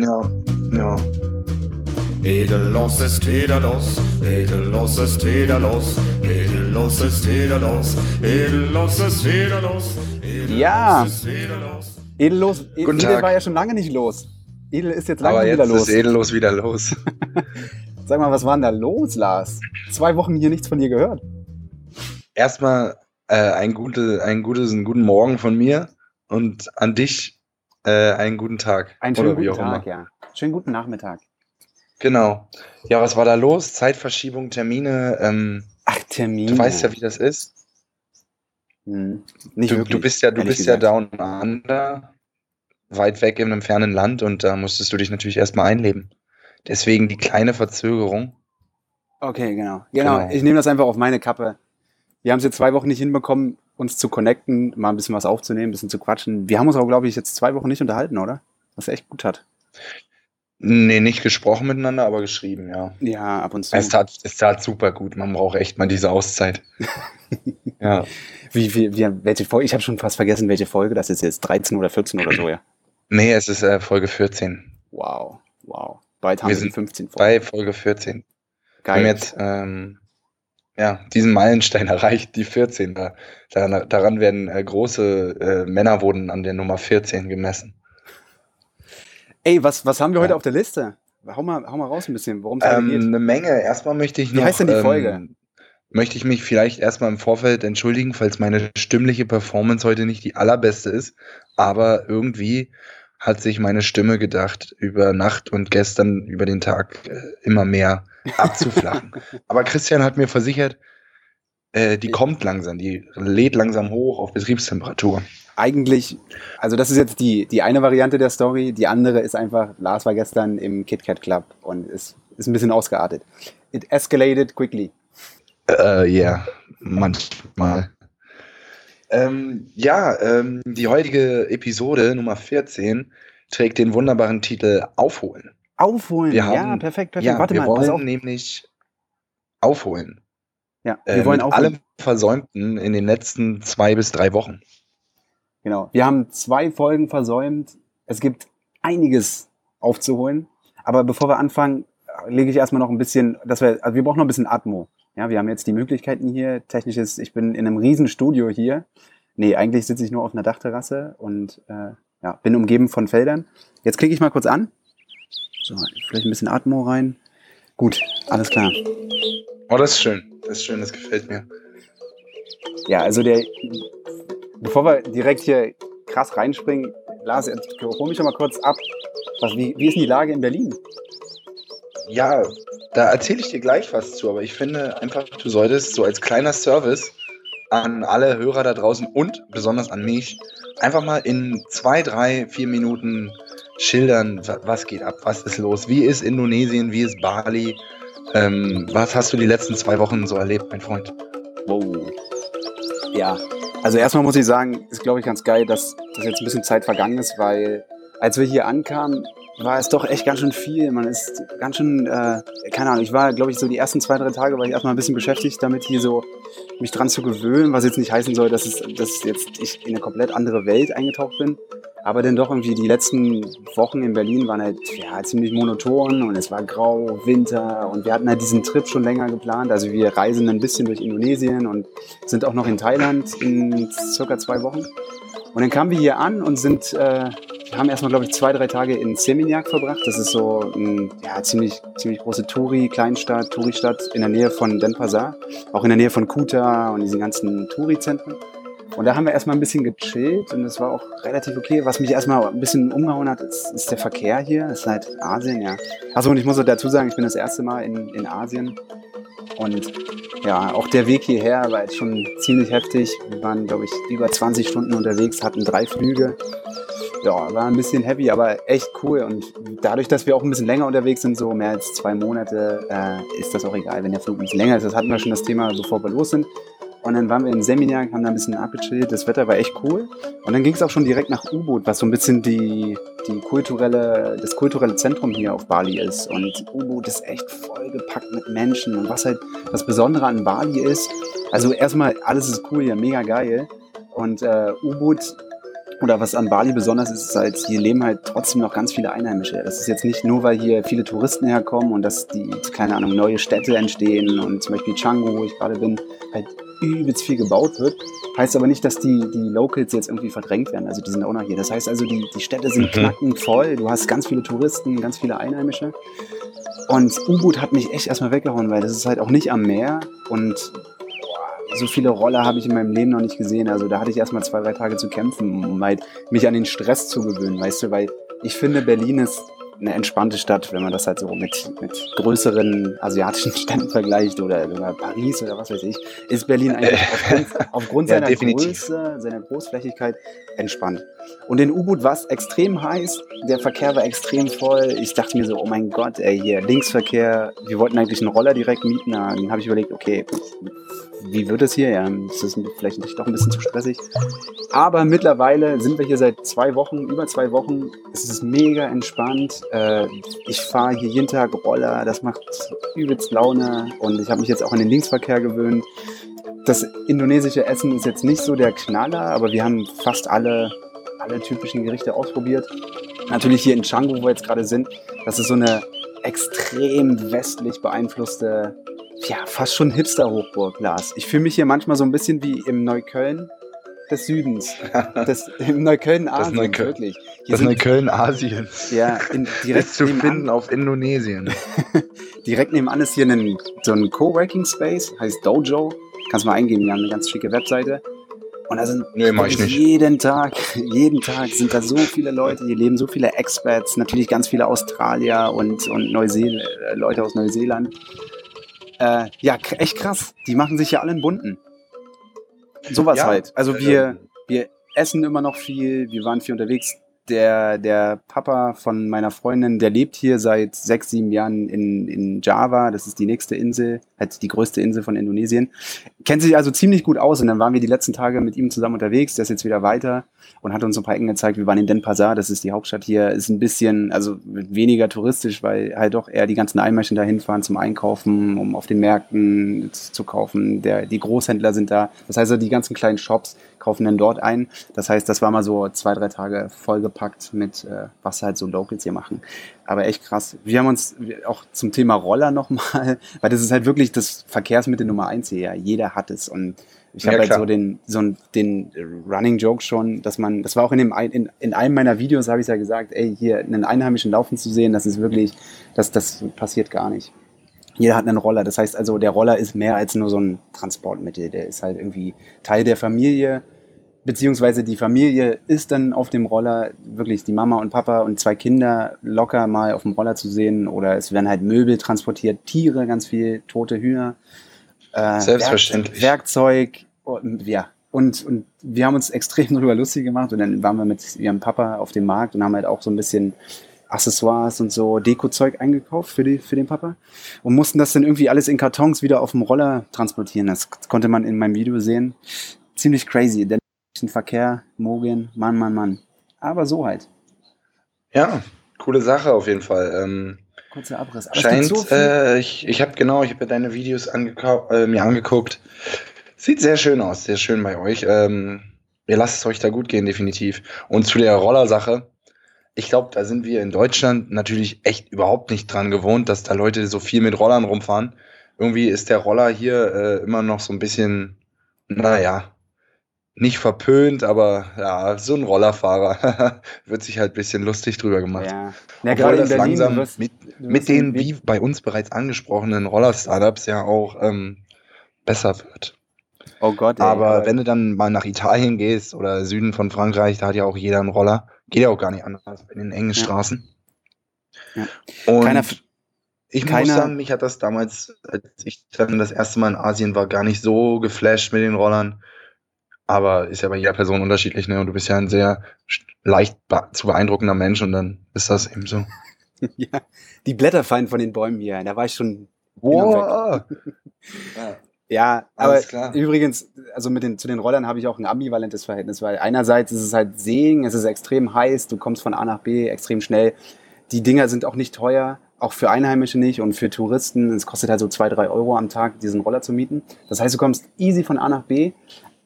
Ja, ja. Edellos ist wieder los, edellos ist wieder los, edellos ist wieder los, edellos ist wieder los. Edellos Ja. ist wieder los. Edellos, Edel Tag. war ja schon lange nicht los. Edel ist jetzt lange Aber wieder jetzt los. ist edellos wieder los. Sag mal, was war denn da los, Lars? Zwei Wochen hier nichts von dir gehört. Erstmal äh, ein, gute, ein gutes, einen guten Morgen von mir und an dich äh, einen guten Tag. Einen schönen guten Tag, immer. ja. Schönen guten Nachmittag. Genau. Ja, was war da los? Zeitverschiebung, Termine. Ähm, Ach, Termin. du weißt ja, wie das ist. Hm. Nicht Du, wirklich, du bist ja, du bist ja down under, weit weg in einem fernen Land und da musstest du dich natürlich erstmal einleben. Deswegen die kleine Verzögerung. Okay, genau. Genau, Genau. ich nehme das einfach auf meine Kappe. Wir haben es jetzt zwei Wochen nicht hinbekommen, uns zu connecten, mal ein bisschen was aufzunehmen, ein bisschen zu quatschen. Wir haben uns aber, glaube ich, jetzt zwei Wochen nicht unterhalten, oder? Was echt gut hat. Nee, nicht gesprochen miteinander, aber geschrieben, ja. Ja, ab und zu. Es tat, es tat super gut. Man braucht echt mal diese Auszeit. ja. Wie, wie, wie, welche Folge? Ich habe schon fast vergessen, welche Folge das ist jetzt. 13 oder 14 oder so, ja. Nee, es ist äh, Folge 14. Wow, wow. Bald haben Wir sind 15 Folgen. Bei Folge 14. Wir haben Geil. jetzt ähm, ja, diesen Meilenstein erreicht, die 14. Da, daran, werden äh, große äh, Männer wurden an der Nummer 14 gemessen. Ey, was, was haben wir heute Ja. auf der Liste? Hau mal, hau mal raus ein bisschen, worum es heute Ähm, geht. eine Menge. Erstmal möchte ich Wie noch. heißt denn die ähm, Folge? Möchte ich mich vielleicht erstmal im Vorfeld entschuldigen, falls meine stimmliche Performance heute nicht die allerbeste ist. Aber irgendwie hat sich meine Stimme gedacht, über Nacht und gestern über den Tag äh, immer mehr abzuflachen. Aber Christian hat mir versichert, äh, die kommt langsam, die lädt langsam hoch auf Betriebstemperatur. Eigentlich, also das ist jetzt die, die eine Variante der Story. Die andere ist einfach, Lars war gestern im KitKat Club und ist, ist ein bisschen ausgeartet. It escalated quickly. Äh, ja, manchmal. Ähm, ja, ähm, die heutige Episode Nummer 14 trägt den wunderbaren Titel Aufholen. Aufholen. Wir ja, haben- perfekt, perfekt. Ja, Warte wir mal, pass auf. wollen nämlich aufholen. Ja, Äh, wir wollen mit aufholen. allem Versäumten in den letzten zwei bis drei Wochen. Genau. Wir haben zwei Folgen versäumt. Es gibt einiges aufzuholen. Aber bevor wir anfangen, lege ich erstmal noch ein bisschen, dass wir, also wir brauchen noch ein bisschen Atmo. Ja, wir haben jetzt die Möglichkeiten hier. Technisches, ich bin in einem riesen Studio hier. Nee, eigentlich sitze ich nur auf einer Dachterrasse und äh, ja, bin umgeben von Feldern. Jetzt klicke ich mal kurz an. So, vielleicht ein bisschen Atmo rein. Gut, alles klar. Oh, das ist schön. Das ist schön, das gefällt mir. Ja, also der, bevor wir direkt hier krass reinspringen, Lars, hol mich doch mal kurz ab. Was, wie, wie ist denn die Lage in Berlin? Ja, da erzähle ich dir gleich was zu, aber ich finde einfach, du solltest so als kleiner Service an alle Hörer da draußen und besonders an mich einfach mal in zwei, drei, vier Minuten schildern, wa- was geht ab, was ist los, wie ist Indonesien, wie ist Bali, ähm, was hast du die letzten zwei Wochen so erlebt, mein Freund? Wow. Ja, also erstmal muss ich sagen, ist glaube ich ganz geil, dass, dass jetzt ein bisschen Zeit vergangen ist, weil als wir hier ankamen, war es doch echt ganz schön viel. Man ist ganz schön, äh, keine Ahnung, ich war, glaube ich, so die ersten zwei, drei Tage war ich erstmal ein bisschen beschäftigt damit, hier so mich dran zu gewöhnen, was jetzt nicht heißen soll, dass, es, dass jetzt ich in eine komplett andere Welt eingetaucht bin. Aber dann doch irgendwie die letzten Wochen in Berlin waren halt ja, ziemlich monoton und es war grau, Winter und wir hatten halt diesen Trip schon länger geplant. Also wir reisen ein bisschen durch Indonesien und sind auch noch in Thailand in circa zwei Wochen. Und dann kamen wir hier an und sind, äh, haben erstmal, glaube ich, zwei, drei Tage in Seminyak verbracht. Das ist so eine ja, ziemlich, ziemlich große Touri, Kleinstadt, Touri-Stadt in der Nähe von Denpasar, auch in der Nähe von Kuta und diesen ganzen Touri-Zentren. Und da haben wir erstmal ein bisschen gechillt und es war auch relativ okay. Was mich erstmal ein bisschen umgehauen hat, ist, ist der Verkehr hier. Das ist halt Asien, ja. Achso, und ich muss auch dazu sagen, ich bin das erste Mal in, in Asien. Und ja, auch der Weg hierher war jetzt schon ziemlich heftig. Wir waren, glaube ich, über 20 Stunden unterwegs, hatten drei Flüge. Ja, war ein bisschen heavy, aber echt cool. Und dadurch, dass wir auch ein bisschen länger unterwegs sind, so mehr als zwei Monate, äh, ist das auch egal, wenn der Flug ein bisschen länger ist. Das hatten wir schon das Thema, bevor wir los sind. Und dann waren wir in Seminyak, haben da ein bisschen abgechillt. Das Wetter war echt cool. Und dann ging es auch schon direkt nach U-Boot, was so ein bisschen die, die kulturelle, das kulturelle Zentrum hier auf Bali ist. Und U-Boot ist echt vollgepackt mit Menschen. Und was halt das Besondere an Bali ist, also erstmal, alles ist cool hier, mega geil. Und äh, U-Boot oder was an Bali besonders ist, ist halt, hier leben halt trotzdem noch ganz viele Einheimische. Das ist jetzt nicht nur, weil hier viele Touristen herkommen und dass die, keine Ahnung, neue Städte entstehen und zum Beispiel Canggu, wo ich gerade bin, halt übelst viel gebaut wird. Heißt aber nicht, dass die, die Locals jetzt irgendwie verdrängt werden. Also die sind auch noch hier. Das heißt also, die, die Städte sind mhm. knackend voll. Du hast ganz viele Touristen, ganz viele Einheimische. Und U-Boot hat mich echt erstmal weggehauen, weil das ist halt auch nicht am Meer und so viele Roller habe ich in meinem Leben noch nicht gesehen. Also da hatte ich erstmal zwei, drei Tage zu kämpfen, um halt mich an den Stress zu gewöhnen, weißt du, weil ich finde, Berlin ist eine entspannte Stadt, wenn man das halt so mit, mit größeren asiatischen Städten vergleicht oder, oder Paris oder was weiß ich, ist Berlin eigentlich aufgrund, aufgrund ja, seiner definitiv. Größe, seiner Großflächigkeit entspannt. Und in U-Boot war es extrem heiß, der Verkehr war extrem voll. Ich dachte mir so, oh mein Gott, ey, hier Linksverkehr, wir wollten eigentlich einen Roller direkt mieten, dann habe ich überlegt, okay, wie wird es hier? Ja, es ist vielleicht doch ein bisschen zu stressig. Aber mittlerweile sind wir hier seit zwei Wochen, über zwei Wochen. Es ist mega entspannt. Äh, ich fahre hier jeden Tag Roller. Das macht übelst Laune. Und ich habe mich jetzt auch an den Linksverkehr gewöhnt. Das indonesische Essen ist jetzt nicht so der Knaller, aber wir haben fast alle, alle typischen Gerichte ausprobiert. Natürlich hier in Canggu, wo wir jetzt gerade sind, das ist so eine extrem westlich beeinflusste ja, fast schon Hipster-Hochburg, Lars. Ich fühle mich hier manchmal so ein bisschen wie im Neukölln des Südens. Das, Im Neukölln Asien, Neukölln, wirklich. Hier das Neukölln Asiens. Ja, in, direkt ist zu finden auf Indonesien. direkt nebenan ist hier ein, so ein Coworking Space, heißt Dojo. Kannst mal eingeben, wir haben eine ganz schicke Webseite. Und da sind nee, jeden Tag, jeden Tag sind da so viele Leute, hier leben so viele Expats, natürlich ganz viele Australier und, und Neuseel Leute aus Neuseeland. Äh, ja, echt krass. Die machen sich ja alle in bunten. Sowas ja, halt. Also wir, ähm, wir essen immer noch viel, wir waren viel unterwegs der, der Papa von meiner Freundin, der lebt hier seit sechs, sieben Jahren in, in Java. Das ist die nächste Insel, halt die größte Insel von Indonesien. Kennt sich also ziemlich gut aus. Und dann waren wir die letzten Tage mit ihm zusammen unterwegs. Der ist jetzt wieder weiter und hat uns ein paar Ecken gezeigt. Wir waren in Denpasar, das ist die Hauptstadt hier. Ist ein bisschen, also weniger touristisch, weil halt doch eher die ganzen Einmärchen dahin fahren zum Einkaufen, um auf den Märkten zu kaufen. Der, die Großhändler sind da. Das heißt, also die ganzen kleinen Shops kaufen dann dort ein. Das heißt, das war mal so zwei, drei Tage vollgepackt mit, äh, was halt so Locals hier machen. Aber echt krass. Wir haben uns auch zum Thema Roller nochmal, weil das ist halt wirklich das Verkehrsmittel Nummer eins hier. Jeder hat es und ich habe ja, halt so den, so den Running Joke schon, dass man, das war auch in dem in, in einem meiner Videos habe ich ja gesagt, ey, hier einen Einheimischen laufen zu sehen, das ist wirklich, das, das passiert gar nicht. Jeder hat einen Roller. Das heißt also, der Roller ist mehr als nur so ein Transportmittel. Der ist halt irgendwie Teil der Familie. Beziehungsweise die Familie ist dann auf dem Roller wirklich die Mama und Papa und zwei Kinder locker mal auf dem Roller zu sehen. Oder es werden halt Möbel transportiert, Tiere, ganz viel, tote Hühner. Äh, Selbstverständlich. Werkzeug. Und, ja. Und, und wir haben uns extrem darüber lustig gemacht. Und dann waren wir mit ihrem Papa auf dem Markt und haben halt auch so ein bisschen Accessoires und so Dekozeug eingekauft für, die, für den Papa und mussten das dann irgendwie alles in Kartons wieder auf dem Roller transportieren. Das konnte man in meinem Video sehen. Ziemlich crazy. Der Verkehr, Mogen, Mann, Mann, Mann. Aber so halt. Ja, coole Sache auf jeden Fall. Ähm, Kurzer Abriss. Aber scheint, so äh, ich, ich habe genau, ich habe deine Videos äh, mir angeguckt. Sieht sehr schön aus, sehr schön bei euch. Ähm, ihr lasst es euch da gut gehen, definitiv. Und zu der Rollersache, ich glaube, da sind wir in Deutschland natürlich echt überhaupt nicht dran gewohnt, dass da Leute so viel mit Rollern rumfahren. Irgendwie ist der Roller hier äh, immer noch so ein bisschen, naja, nicht verpönt, aber ja, so ein Rollerfahrer wird sich halt ein bisschen lustig drüber gemacht. Ja, ja gerade das Berlin, langsam wirst, mit, mit den, wie bei uns bereits angesprochenen Roller-Startups ja auch ähm, besser wird. Oh Gott. Ey, aber wenn du dann mal nach Italien gehst oder Süden von Frankreich, da hat ja auch jeder einen Roller. Geht ja auch gar nicht anders in den engen Straßen. Ja. Und Keiner, ich muss sagen, mich hat das damals, als ich dann das erste Mal in Asien war, gar nicht so geflasht mit den Rollern. Aber ist ja bei jeder Person unterschiedlich, ne? Und du bist ja ein sehr leicht zu beeindruckender Mensch und dann ist das eben so. ja, die Blätter fallen von den Bäumen hier. Da war ich schon. Wow. ja. Ja, aber übrigens, also mit den, zu den Rollern habe ich auch ein ambivalentes Verhältnis, weil einerseits ist es halt Segen, es ist extrem heiß, du kommst von A nach B extrem schnell. Die Dinger sind auch nicht teuer, auch für Einheimische nicht und für Touristen. Es kostet halt so zwei, drei Euro am Tag, diesen Roller zu mieten. Das heißt, du kommst easy von A nach B.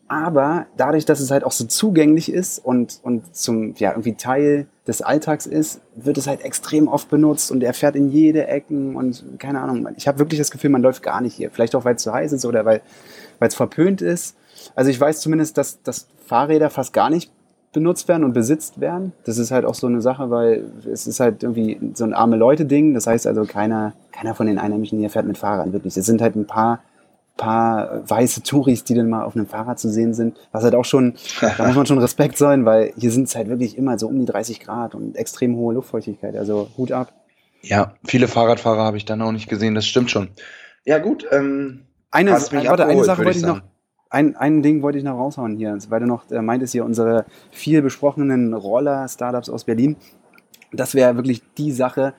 Aber dadurch, dass es halt auch so zugänglich ist und, und zum, ja, irgendwie Teil des Alltags ist, wird es halt extrem oft benutzt und er fährt in jede Ecken und keine Ahnung. Ich habe wirklich das Gefühl, man läuft gar nicht hier. Vielleicht auch, weil es zu heiß ist oder weil es verpönt ist. Also ich weiß zumindest, dass, dass Fahrräder fast gar nicht benutzt werden und besitzt werden. Das ist halt auch so eine Sache, weil es ist halt irgendwie so ein arme Leute-Ding. Das heißt also, keiner, keiner von den Einheimischen hier fährt mit Fahrrad, wirklich. Es sind halt ein paar paar weiße Touris, die dann mal auf einem Fahrrad zu sehen sind, was halt auch schon, da muss man schon Respekt sein, weil hier sind es halt wirklich immer so um die 30 Grad und extrem hohe Luftfeuchtigkeit, also Hut ab. Ja, viele Fahrradfahrer habe ich dann auch nicht gesehen, das stimmt schon. Ja gut, ähm, eine, warte, abgeholt, eine Sache wollte ich noch, ein, ein Ding wollte ich noch raushauen hier, weil du noch äh, meintest hier unsere viel besprochenen Roller-Startups aus Berlin. Das wäre wirklich die Sache,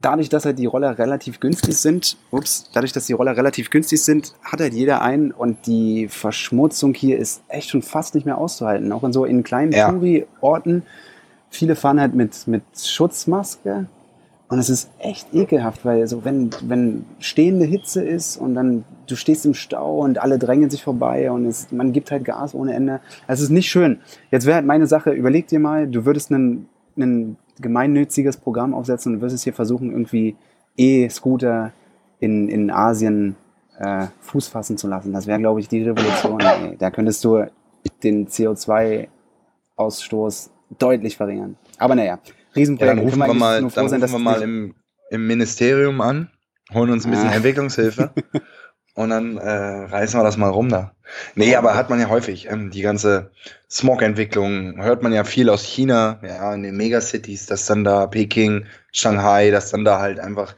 dadurch, dass halt die Roller relativ günstig sind, ups, dadurch, dass die Roller relativ günstig sind, hat halt jeder einen und die Verschmutzung hier ist echt schon fast nicht mehr auszuhalten. Auch in so in kleinen ja. Touri-Orten. Viele fahren halt mit, mit Schutzmaske und es ist echt ekelhaft, weil so wenn, wenn stehende Hitze ist und dann du stehst im Stau und alle drängen sich vorbei und es, man gibt halt Gas ohne Ende. Es ist nicht schön. Jetzt wäre halt meine Sache, überleg dir mal, du würdest einen, einen gemeinnütziges Programm aufsetzen und wirst es hier versuchen, irgendwie E-Scooter in, in Asien äh, Fuß fassen zu lassen. Das wäre, glaube ich, die Revolution. Ey. Da könntest du den CO2-Ausstoß deutlich verringern. Aber naja, Riesenprojekt. Ja, dann rufen wir mal, dann rufen sein, wir mal im, im Ministerium an, holen uns ein bisschen ah. Entwicklungshilfe und dann äh, reißen wir das mal rum da. Nee, aber hat man ja häufig. Ähm, die ganze Smog-Entwicklung hört man ja viel aus China, ja, in den Megacities, dass dann da Peking, Shanghai, dass dann da halt einfach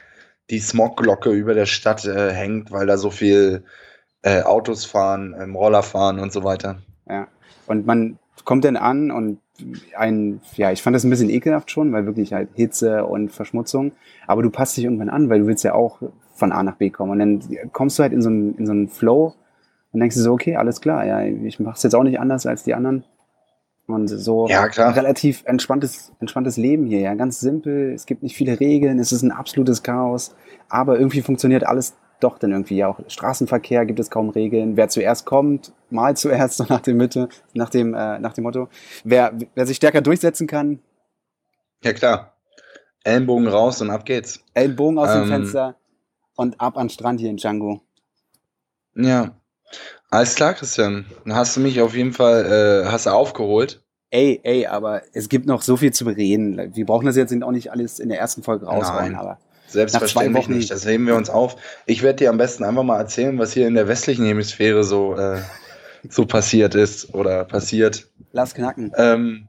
die Smogglocke über der Stadt äh, hängt, weil da so viel äh, Autos fahren, ähm, Roller fahren und so weiter. Ja, und man kommt dann an und ein, ja, ich fand das ein bisschen ekelhaft schon, weil wirklich halt Hitze und Verschmutzung. Aber du passt dich irgendwann an, weil du willst ja auch von A nach B kommen. Und dann kommst du halt in so einen, in so einen Flow und denkst du so, okay, alles klar, ja, ich mache es jetzt auch nicht anders als die anderen. Und so ja, klar. relativ entspanntes, entspanntes Leben hier, ja, ganz simpel. Es gibt nicht viele Regeln, es ist ein absolutes Chaos, aber irgendwie funktioniert alles doch dann irgendwie auch. Straßenverkehr gibt es kaum Regeln. Wer zuerst kommt, mal zuerst, nach dem Mitte, nach dem, äh, nach dem Motto. Wer, wer sich stärker durchsetzen kann. Ja, klar. Ellenbogen raus und ab geht's. Ellenbogen aus ähm, dem Fenster und ab an Strand hier in Django. Ja. Alles klar, Christian. Dann hast du mich auf jeden Fall, äh, hast du aufgeholt. Ey, ey, aber es gibt noch so viel zu bereden. Wir brauchen das jetzt auch nicht alles in der ersten Folge raushauen, aber. Selbstverständlich nicht, das heben wir uns auf. Ich werde dir am besten einfach mal erzählen, was hier in der westlichen Hemisphäre so, äh, so passiert ist oder passiert. Lass knacken. Ähm,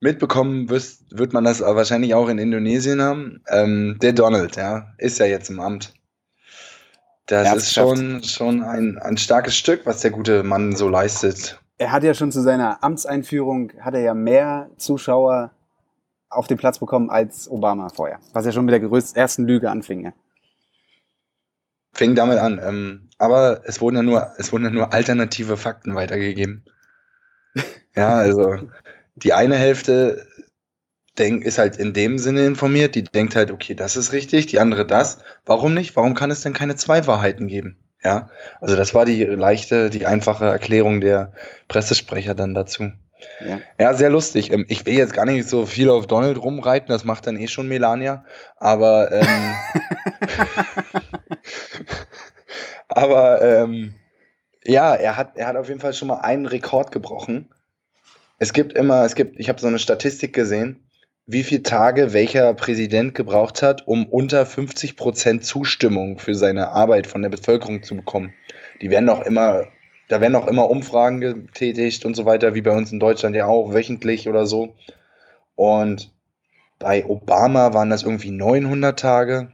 mitbekommen wirst, wird man das wahrscheinlich auch in Indonesien haben. Ähm, der Donald, ja, ist ja jetzt im Amt. Das ist schon, schon ein, ein starkes Stück, was der gute Mann so leistet. Er hat ja schon zu seiner Amtseinführung, hat er ja mehr Zuschauer auf den Platz bekommen als Obama vorher. Was ja schon mit der größten, ersten Lüge anfing. Ja. Fing damit an. Ähm, aber es wurden ja nur, es wurden ja nur alternative Fakten weitergegeben. ja, also die eine Hälfte denk, ist halt in dem Sinne informiert, die denkt halt, okay, das ist richtig, die andere das. Warum nicht? Warum kann es denn keine zwei Wahrheiten geben? Ja, also das war die leichte, die einfache Erklärung der Pressesprecher dann dazu. Ja. ja, sehr lustig. Ähm, ich will jetzt gar nicht so viel auf Donald rumreiten, das macht dann eh schon Melania. Aber, ähm, aber ähm, ja, er hat, er hat auf jeden Fall schon mal einen Rekord gebrochen. Es gibt immer, es gibt, ich habe so eine Statistik gesehen, wie viele Tage welcher Präsident gebraucht hat, um unter 50 Prozent Zustimmung für seine Arbeit von der Bevölkerung zu bekommen. Die werden auch immer, da werden auch immer Umfragen getätigt und so weiter, wie bei uns in Deutschland ja auch, wöchentlich oder so. Und bei Obama waren das irgendwie 900 Tage,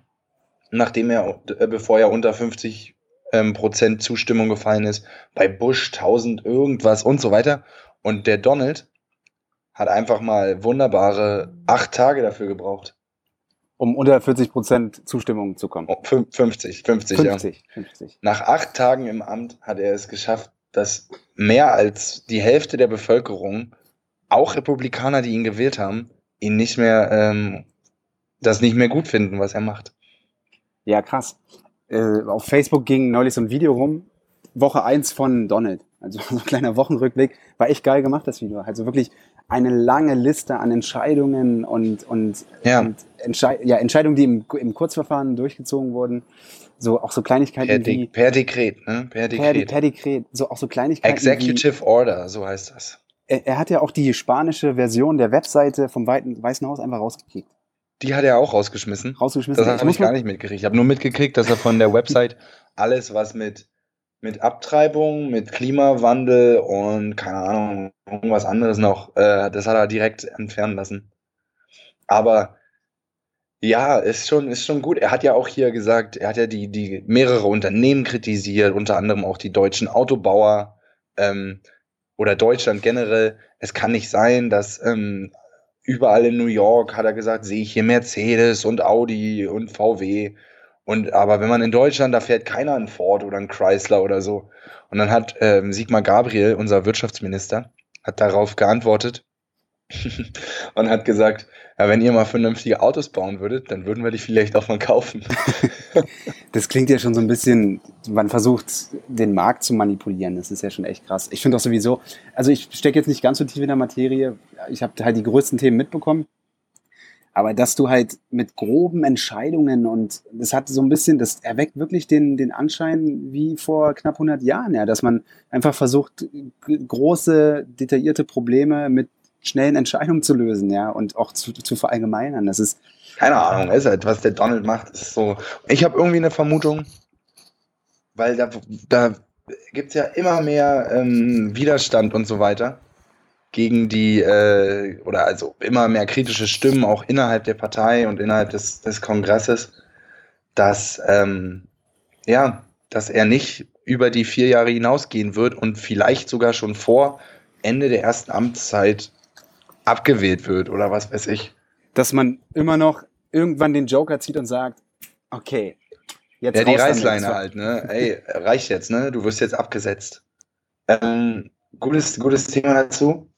nachdem er, äh, bevor er unter 50 ähm, Prozent Zustimmung gefallen ist. Bei Bush 1000 irgendwas und so weiter. Und der Donald hat einfach mal wunderbare acht Tage dafür gebraucht. Um unter 40 Prozent Zustimmung zu kommen. 50, 50, 50, ja. 50. Nach acht Tagen im Amt hat er es geschafft, dass mehr als die Hälfte der Bevölkerung, auch Republikaner, die ihn gewählt haben, ihn nicht mehr, ähm, das nicht mehr gut finden, was er macht. Ja, krass. Äh, auf Facebook ging neulich so ein Video rum, Woche 1 von Donald. Also so ein kleiner Wochenrückblick. War echt geil gemacht, das Video. Also wirklich eine lange Liste an Entscheidungen und, und, Ja. und Entschei ja, Entscheidungen, die im, im Kurzverfahren durchgezogen wurden. So auch so Kleinigkeiten Per, wie per Dekret, ne? Per per, Dekret. per Dekret, so auch so Kleinigkeiten Executive Order, so heißt das. wie, er, er hat ja auch die spanische Version der Webseite vom Weiten, Weißen Haus einfach rausgekickt. Die hat er auch rausgeschmissen. Rausgeschmissen. Das habe ich gar nicht mitgekriegt. Ich habe nur mitgekriegt, dass er von der Website alles, was mit, mit Abtreibung, mit Klimawandel und keine Ahnung, irgendwas anderes noch, äh, das hat er direkt entfernen lassen. Aber ja, ist schon, ist schon gut. Er hat ja auch hier gesagt, er hat ja die, die mehrere Unternehmen kritisiert, unter anderem auch die deutschen Autobauer ähm, oder Deutschland generell. Es kann nicht sein, dass ähm, überall in New York, hat er gesagt, sehe ich hier Mercedes und Audi und VW. Und aber wenn man in Deutschland, da fährt keiner ein Ford oder ein Chrysler oder so. Und dann hat ähm, Sigmar Gabriel, unser Wirtschaftsminister, hat darauf geantwortet und hat gesagt, ja, wenn ihr mal vernünftige Autos bauen würdet, dann würden wir die vielleicht auch mal kaufen. Das klingt ja schon so ein bisschen, man versucht, den Markt zu manipulieren. Das ist ja schon echt krass. Ich finde auch sowieso, also ich stecke jetzt nicht ganz so tief in der Materie. Ich habe halt die größten Themen mitbekommen. Aber dass du halt mit groben Entscheidungen und das hat so ein bisschen, das erweckt wirklich den, den Anschein wie vor knapp 100 Jahren, ja, dass man einfach versucht, große, detaillierte Probleme mit schnellen Entscheidungen zu lösen, ja, und auch zu, zu verallgemeinern. Das ist, Keine Ahnung, ist halt, was der Donald macht, ist so. Ich habe irgendwie eine Vermutung, weil da, da gibt es ja immer mehr ähm, Widerstand und so weiter gegen die, äh, oder also immer mehr kritische Stimmen, auch innerhalb der Partei und innerhalb des, des Kongresses, dass, ähm, ja, dass er nicht über die vier Jahre hinausgehen wird und vielleicht sogar schon vor Ende der ersten Amtszeit abgewählt wird oder was weiß ich. dass man immer noch irgendwann den Joker zieht und sagt, okay, jetzt Ja, die. Reißleine halt, ne? Ey, reicht jetzt, ne? Du wirst jetzt abgesetzt. Ähm, gutes, gutes Thema dazu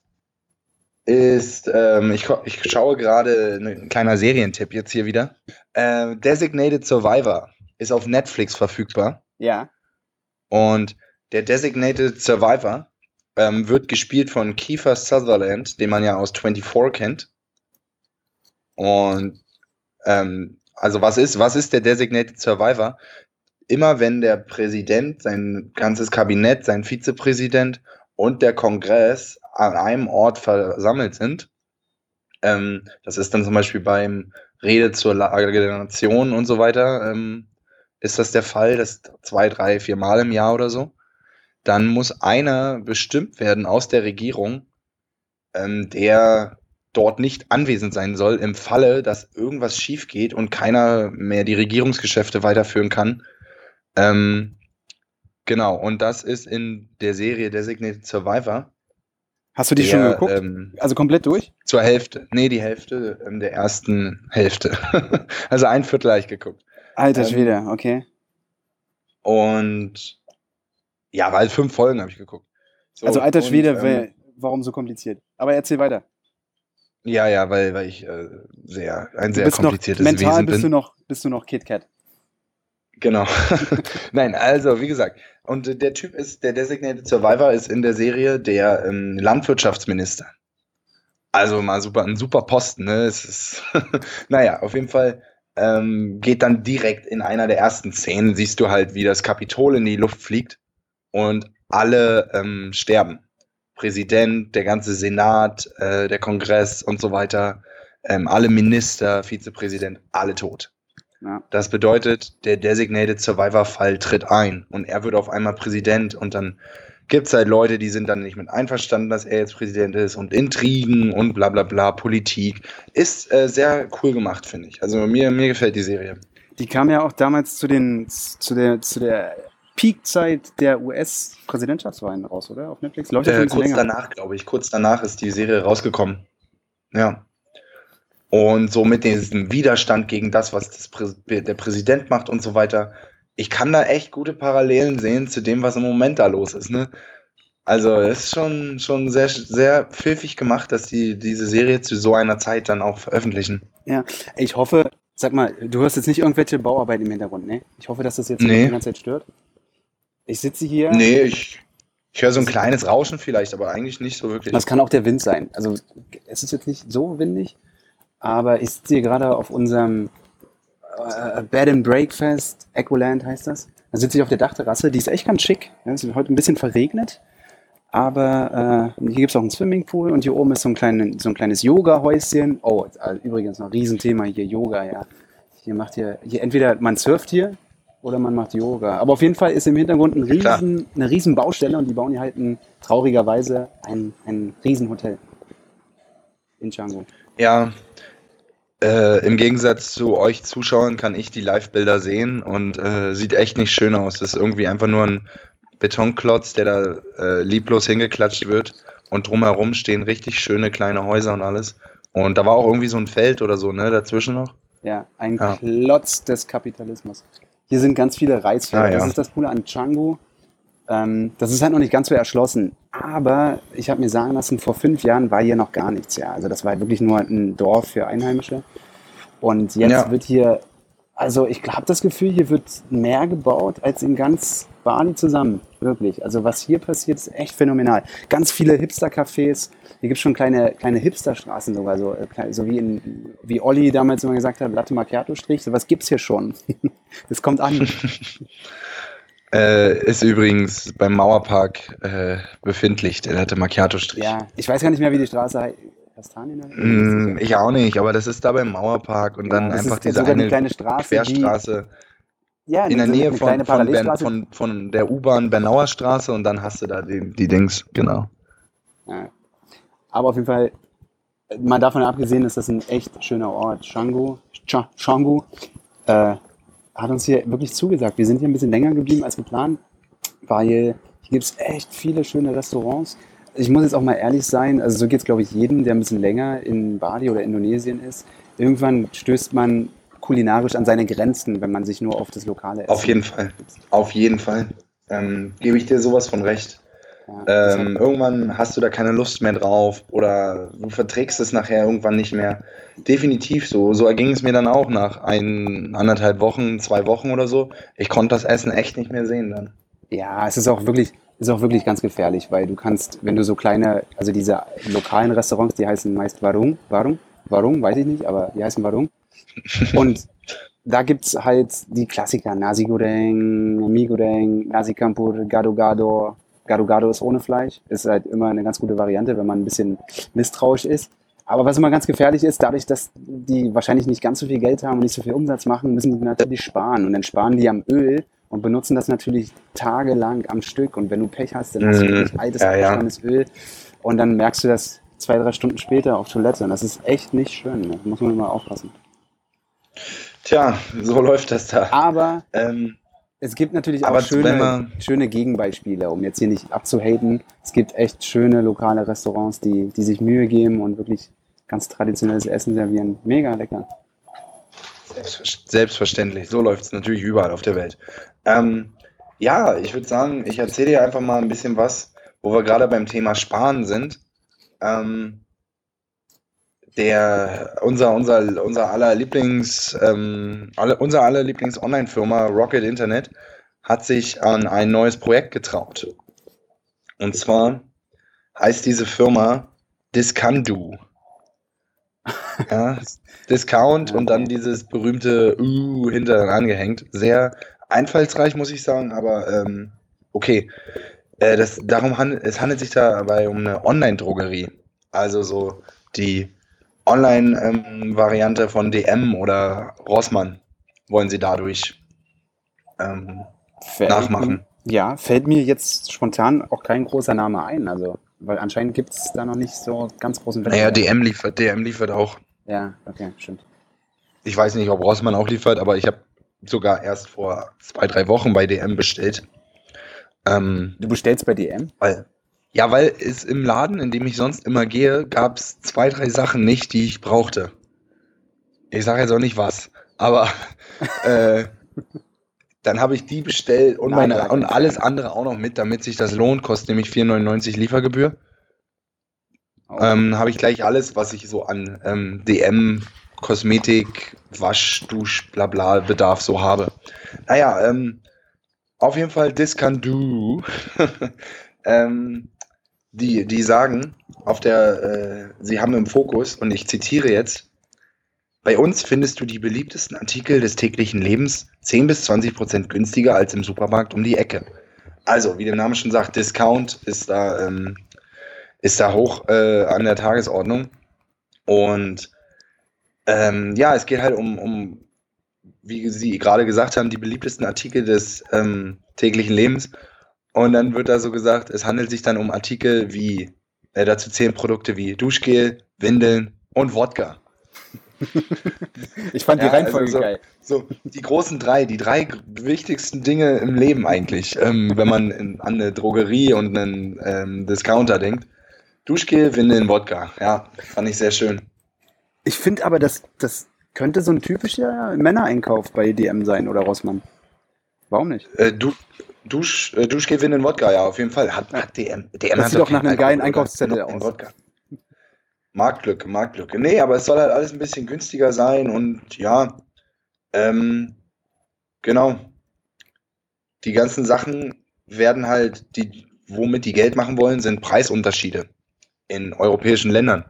ist, ähm, ich, ich schaue gerade ne, ein kleiner Serientipp jetzt hier wieder. Äh, Designated Survivor ist auf Netflix verfügbar Ja, und der Designated Survivor ähm, wird gespielt von Kiefer Sutherland, den man ja aus 24 kennt. Und ähm, also was ist, was ist der Designated Survivor? Immer wenn der Präsident, sein ganzes Kabinett, sein Vizepräsident und der Kongress an einem Ort versammelt sind, ähm, das ist dann zum Beispiel beim Rede zur Lage der Nation und so weiter, ähm, ist das der Fall, das zwei, drei, vier Mal im Jahr oder so, dann muss einer bestimmt werden aus der Regierung, ähm, der dort nicht anwesend sein soll, im Falle, dass irgendwas schief geht und keiner mehr die Regierungsgeschäfte weiterführen kann. Ähm, genau, und das ist in der Serie Designated Survivor. Hast du die der, schon geguckt? Ähm, also komplett durch? zur Hälfte. Nee, die Hälfte ähm, der ersten Hälfte. also ein Viertel habe ich geguckt. Alter ähm, Schwede, okay. Und ja, weil fünf Folgen habe ich geguckt. So, Also alter und, Schwede, ähm, wer- warum so kompliziert? Aber erzähl weiter. Ja, ja, weil, weil ich äh, sehr, ein Du sehr bist noch, kompliziertes mental Wesen bist du bin. noch, bist du noch KitKat. Genau. Nein, also wie gesagt, und äh, der Typ ist, der Designated Survivor ist in der Serie der ähm, Landwirtschaftsminister. Also mal super, ein super Posten, ne? Es ist, naja, auf jeden Fall ähm, geht dann direkt in einer der ersten Szenen, siehst du halt, wie das Kapitol in die Luft fliegt und alle ähm, sterben. Präsident, der ganze Senat, äh, der Kongress und so weiter, ähm, alle Minister, Vizepräsident, alle tot. Ja. Das bedeutet, der Designated Survivor-Fall tritt ein und er wird auf einmal Präsident und dann gibt es halt Leute, die sind dann nicht mit einverstanden, dass er jetzt Präsident ist und Intrigen und bla bla bla, Politik. Ist äh, sehr cool gemacht, finde ich. Also mir, mir gefällt die Serie. Die kam ja auch damals zu, den, zu der, zu der Peakzeit der US-Präsidentschaftswahlen raus, oder? Auf Netflix? Läuft Äh, kurz länger. danach, glaube ich, kurz danach ist die Serie rausgekommen. Ja. Und so mit diesem Widerstand gegen das, was das Prä der Präsident macht und so weiter. Ich kann da echt gute Parallelen sehen zu dem, was im Moment da los ist. Ne? Also es ist schon, schon sehr, sehr pfiffig gemacht, dass die diese Serie zu so einer Zeit dann auch veröffentlichen. Ich hoffe, sag mal, du hörst jetzt nicht irgendwelche Bauarbeiten im Hintergrund, ne? Ich hoffe, dass das jetzt Nee. nicht die ganze Zeit stört. Ich sitze hier. Nee, ich, Ich höre so ein kleines Rauschen vielleicht, aber eigentlich nicht so wirklich. Das kann auch der Wind sein. Also es ist jetzt nicht so windig, aber ich sitze hier gerade auf unserem äh, Bed and Breakfast, Ecoland heißt das. Da sitze ich auf der Dachterrasse, die ist echt ganz schick. Ja, es ist heute ein bisschen verregnet, aber äh, hier gibt es auch einen Swimmingpool und hier oben ist so ein, klein, so ein kleines Yoga-Häuschen. Oh, äh, übrigens noch ein Riesenthema hier, Yoga, ja. Hier macht hier, hier entweder man surft hier oder man macht Yoga. Aber auf jeden Fall ist im Hintergrund ein riesen, eine riesen Baustelle und die bauen hier halt ein, traurigerweise ein, ein Riesenhotel in Django. Ja, äh, im Gegensatz zu euch Zuschauern kann ich die Live-Bilder sehen und äh, sieht echt nicht schön aus. Das ist irgendwie einfach nur ein Betonklotz, der da äh, lieblos hingeklatscht wird und drumherum stehen richtig schöne kleine Häuser und alles. Und da war auch irgendwie so ein Feld oder so, ne, dazwischen noch. Ja, ein Ja. Klotz des Kapitalismus. Hier sind ganz viele Reisfelder. Ah, ja. Das ist das Coole an Django. Ähm, das ist halt noch nicht ganz so erschlossen. Aber ich habe mir sagen lassen, vor fünf Jahren war hier noch gar nichts. Ja, also das war wirklich nur ein Dorf für Einheimische. Und jetzt Ja. wird hier, also ich habe das Gefühl, hier wird mehr gebaut als in ganz Bali zusammen. Wirklich. Also was hier passiert, ist echt phänomenal. Ganz viele Hipster-Cafés. Hier gibt es schon kleine, kleine Hipster-Straßen sogar, so, äh, so wie, in, wie Olli damals immer gesagt hat, Latte Macchiato-Strich. Sowas gibt es hier schon. Das kommt an. Äh, ist übrigens beim Mauerpark äh, befindlich, der hatte Macchiato-Strich. ja, ich weiß gar nicht mehr, wie die Straße heißt. Kastanien? Mm, ich auch nicht, aber das ist da beim Mauerpark und Ja, dann das einfach ist diese sogar eine eine kleine Straße, Querstraße Ja, in der Nähe von, von, Bern, von, von der U-Bahn Bernauer Straße und dann hast du da die, die Dings, genau. Ja. Aber auf jeden Fall, mal davon abgesehen, ist das ein echt schöner Ort. Django, Cha- Django äh, hat uns hier wirklich zugesagt. Wir sind hier ein bisschen länger geblieben als geplant, weil hier gibt es echt viele schöne Restaurants. Ich muss jetzt auch mal ehrlich sein, also so geht es, glaube ich, jedem, der ein bisschen länger in Bali oder Indonesien ist. Irgendwann stößt man kulinarisch an seine Grenzen, wenn man sich nur auf das lokale Auf jeden Fall. Auf jeden Fall. Ähm, Gebe ich dir sowas von recht. Ja, Ähm, irgendwann hast du da keine Lust mehr drauf oder du verträgst es nachher irgendwann nicht mehr. Definitiv so. So erging es mir dann auch nach ein, anderthalb Wochen, zwei Wochen oder so. Ich konnte das Essen echt nicht mehr sehen dann. Ja, es ist auch wirklich, ist auch wirklich ganz gefährlich, weil du kannst, wenn du so kleine, also diese lokalen Restaurants, die heißen meist Warung, Warung, Warung, weiß ich nicht, aber die heißen Warung. Und da gibt's halt die Klassiker, Nasi Goreng, Mi Goreng, Nasi Campur, Gado Gado. Gado Gado ist ohne Fleisch, ist halt immer eine ganz gute Variante, wenn man ein bisschen misstrauisch ist. Aber was immer ganz gefährlich ist, dadurch, dass die wahrscheinlich nicht ganz so viel Geld haben und nicht so viel Umsatz machen, müssen die natürlich sparen. Und dann sparen die am Öl und benutzen das natürlich tagelang am Stück. Und wenn du Pech hast, dann hast du Mhm. wirklich altes, Ja, ja. Öl. Und dann merkst du das zwei, drei Stunden später auf Toilette. Und das ist echt nicht schön. Da muss man immer aufpassen. Tja, so läuft das da. Aber Ähm, es gibt natürlich Aber auch schöne, schöne Gegenbeispiele, um jetzt hier nicht abzuhaten. Es gibt echt schöne lokale Restaurants, die, die sich Mühe geben und wirklich ganz traditionelles Essen servieren. Mega lecker. Selbstver- Selbstverständlich, so läuft es natürlich überall auf der Welt. Ähm, ja, ich würde sagen, ich erzähle dir einfach mal ein bisschen was, wo wir gerade beim Thema Sparen sind. Ähm, der, unser, unser, unser aller Lieblings, ähm, alle, unser aller Lieblings-Online-Firma Rocket Internet hat sich an ein neues Projekt getraut. Und zwar heißt diese Firma Discandu. Ja, Discount und dann dieses berühmte U hinter angehängt. Sehr einfallsreich, muss ich sagen, aber ähm, okay. Äh, das, darum handelt, es handelt sich dabei um eine Online-Drogerie. Also so die Online-Variante von DM oder Rossmann wollen sie dadurch ähm, Fällt- nachmachen. Ja, fällt mir jetzt spontan auch kein großer Name ein. Also, weil anscheinend gibt es da noch nicht so ganz großen Naja, Wettbewerb. DM liefert, DM liefert auch. Ja, okay, stimmt. Ich weiß nicht, ob Rossmann auch liefert, aber ich habe sogar erst vor zwei, drei Wochen bei DM bestellt. Ähm, Du bestellst bei DM? Weil, ja, weil es im Laden, in dem ich sonst immer gehe, gab es zwei, drei Sachen nicht, die ich brauchte. Ich sage jetzt auch nicht was, aber äh, dann habe ich die bestellt und, Nein, meine, und alles andere auch noch mit, damit sich das lohnt, kostet nämlich 4,99 Liefergebühr. Oh. Ähm, habe ich gleich alles, was ich so an ähm, DM, Kosmetik, Wasch, Dusch, bla bla Bedarf so habe. Naja, ähm, auf jeden Fall Discandu Ähm, die, die sagen, auf der, äh, sie haben im Fokus, und ich zitiere jetzt, bei uns findest du die beliebtesten Artikel des täglichen Lebens 10 bis 20 Prozent günstiger als im Supermarkt um die Ecke. Also, wie der Name schon sagt, Discount ist da, ähm, ist da hoch äh, an der Tagesordnung. Und ähm, ja, es geht halt um, um, wie Sie gerade gesagt haben, die beliebtesten Artikel des ähm, täglichen Lebens. Und dann wird da so gesagt, es handelt sich dann um Artikel wie, äh, dazu zählen Produkte wie Duschgel, Windeln und Wodka. ich fand die Ja, Reihenfolge also so- geil. So, die großen drei, die drei wichtigsten Dinge im Leben eigentlich, ähm, wenn man in, an eine Drogerie und einen ähm, Discounter denkt. Duschgel, Windeln, Wodka. Ja, fand ich sehr schön. Ich finde aber, das, das könnte so ein typischer Männereinkauf bei DM sein oder Rossmann. Warum nicht? Äh, du, Dusch, äh, Duschgel, Windeln, Wodka, ja, auf jeden Fall. Hat, hat DM, DM Das sieht doch nach einem geilen Einkaufszettel aus. Wodka. Marktlücke, Marktlücke. Nee, aber es soll halt alles ein bisschen günstiger sein und ja, ähm, genau. Die ganzen Sachen werden halt, die, womit die Geld machen wollen, sind Preisunterschiede in europäischen Ländern.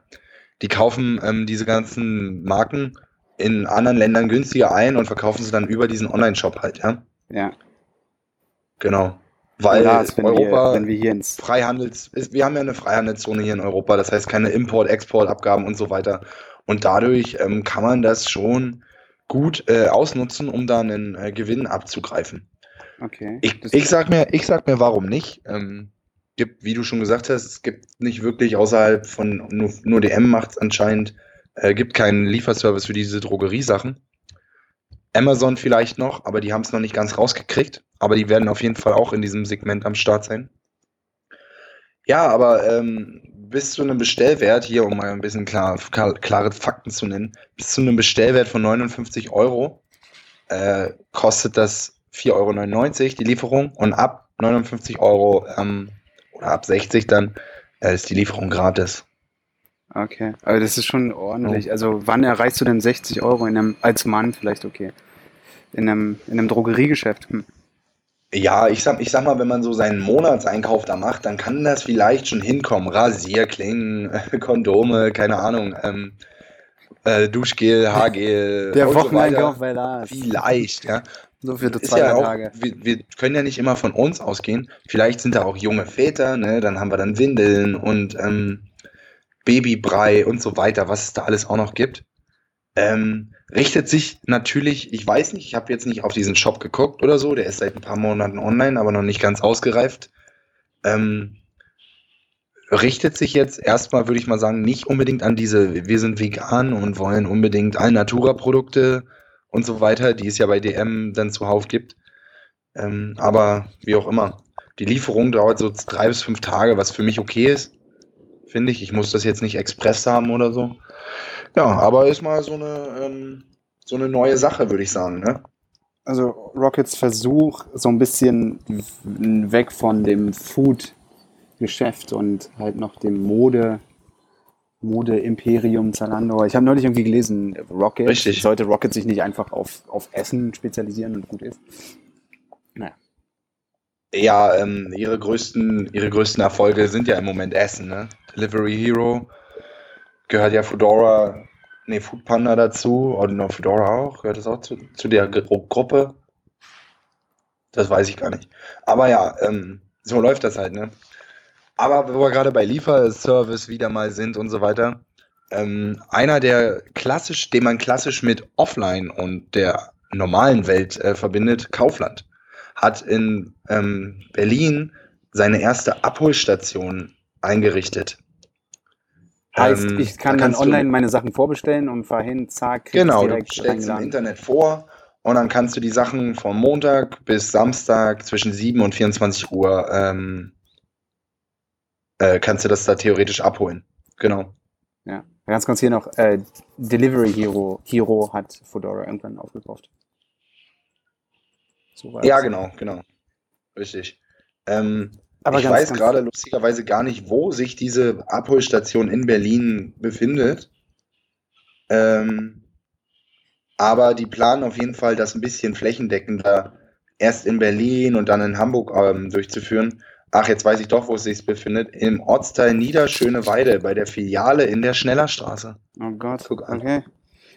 Die kaufen ähm, diese ganzen Marken in anderen Ländern günstiger ein und verkaufen sie dann über diesen Online-Shop halt, ja. Ja. Genau. Weil wenn, Europa wir, wenn wir hier ins. Freihandels, ist, wir haben ja eine Freihandelszone hier in Europa, das heißt keine Import, Exportabgaben und so weiter. Und dadurch ähm, kann man das schon gut äh, ausnutzen, um da einen äh, Gewinn abzugreifen. Okay. Ich, ich sag mir, ich sag mir, warum nicht? Ähm, gibt, wie du schon gesagt hast, es gibt nicht wirklich außerhalb von nur, nur DM macht es anscheinend, äh, gibt keinen Lieferservice für diese Drogeriesachen. Amazon vielleicht noch, aber die haben es noch nicht ganz rausgekriegt. Aber die werden auf jeden Fall auch in diesem Segment am Start sein. Ja, aber ähm, bis zu einem Bestellwert, hier um mal ein bisschen klar, klar, klare Fakten zu nennen, bis zu einem Bestellwert von 59 Euro äh, kostet das 4,99 Euro die Lieferung und ab 59 Euro ähm, oder ab 60 dann äh, ist die Lieferung gratis. Okay. Also das ist schon ordentlich. Also wann erreichst du denn 60 Euro in einem, als Mann vielleicht okay. In einem, in einem Drogeriegeschäft? Hm. Ja, ich sag, ich sag mal, wenn man so seinen Monatseinkauf da macht, dann kann das vielleicht schon hinkommen. Rasierklingen, Kondome, keine Ahnung, ähm, äh, Duschgel, Haargel Der so Wocheneinkauf weiter. bei Lars. Vielleicht, ja. So für Ist zwei ja auch, Tage. wir, wir können ja nicht immer von uns ausgehen. Vielleicht sind da auch junge Väter, ne? Dann haben wir dann Windeln und ähm, Babybrei und so weiter, was es da alles auch noch gibt. Ähm, richtet sich natürlich, ich weiß nicht, ich habe jetzt nicht auf diesen Shop geguckt oder so, der ist seit ein paar Monaten online, aber noch nicht ganz ausgereift. Ähm, richtet sich jetzt erstmal, würde ich mal sagen, nicht unbedingt an diese, wir sind vegan und wollen unbedingt Allnatura-Produkte und so weiter, die es ja bei DM dann zuhauf gibt. Ähm, aber wie auch immer. Die Lieferung dauert so drei bis fünf Tage, was für mich okay ist, finde ich. Ich muss das jetzt nicht express haben oder so. Ja, aber ist mal so eine, ähm, so eine neue Sache, würde ich sagen. Ne? Also Rockets Versuch, so ein bisschen weg von dem Food-Geschäft und halt noch dem Mode, Mode-Imperium Zalando. Ich habe neulich irgendwie gelesen, Rocket, Richtig. sollte Rocket sich nicht einfach auf, auf Essen spezialisieren und gut ist. Naja. Ja, ähm, ihre größten, ihre größten Erfolge sind ja im Moment Essen, ne? Delivery Hero gehört ja Fedora, nee, Food Panda dazu und noch Fedora auch. Gehört das auch zu, zu der Gru Gruppe? Das weiß ich gar nicht. Aber ja, ähm, so läuft das halt, ne? Aber wo wir gerade bei Lieferservice wieder mal sind und so weiter, ähm, einer der klassisch, den man klassisch mit Offline und der normalen Welt äh, verbindet, Kaufland hat in ähm, Berlin seine erste Abholstation eingerichtet. Heißt, Ähm, ich kann da dann du- online meine Sachen vorbestellen und fahr hin, zack, Genau, du direkt stellst im. Internet vor und dann kannst du die Sachen von Montag bis Samstag zwischen 7 und 24 Uhr ähm, äh, kannst du das da theoretisch abholen. Genau. Ja. Ganz kurz hier noch, äh, Delivery Hero, Hero hat Fedora irgendwann aufgekauft. So Ja, genau, genau. Richtig. Ähm, Aber ich ganz, weiß gerade lustigerweise gar nicht, wo sich diese Abholstation in Berlin befindet. Ähm, aber die planen auf jeden Fall, das ein bisschen flächendeckender erst in Berlin und dann in Hamburg ähm, durchzuführen. ach, jetzt weiß ich doch, wo es sich befindet, im Ortsteil Niederschöneweide bei der Filiale in der Schnellerstraße. Oh Gott, Guck an. okay.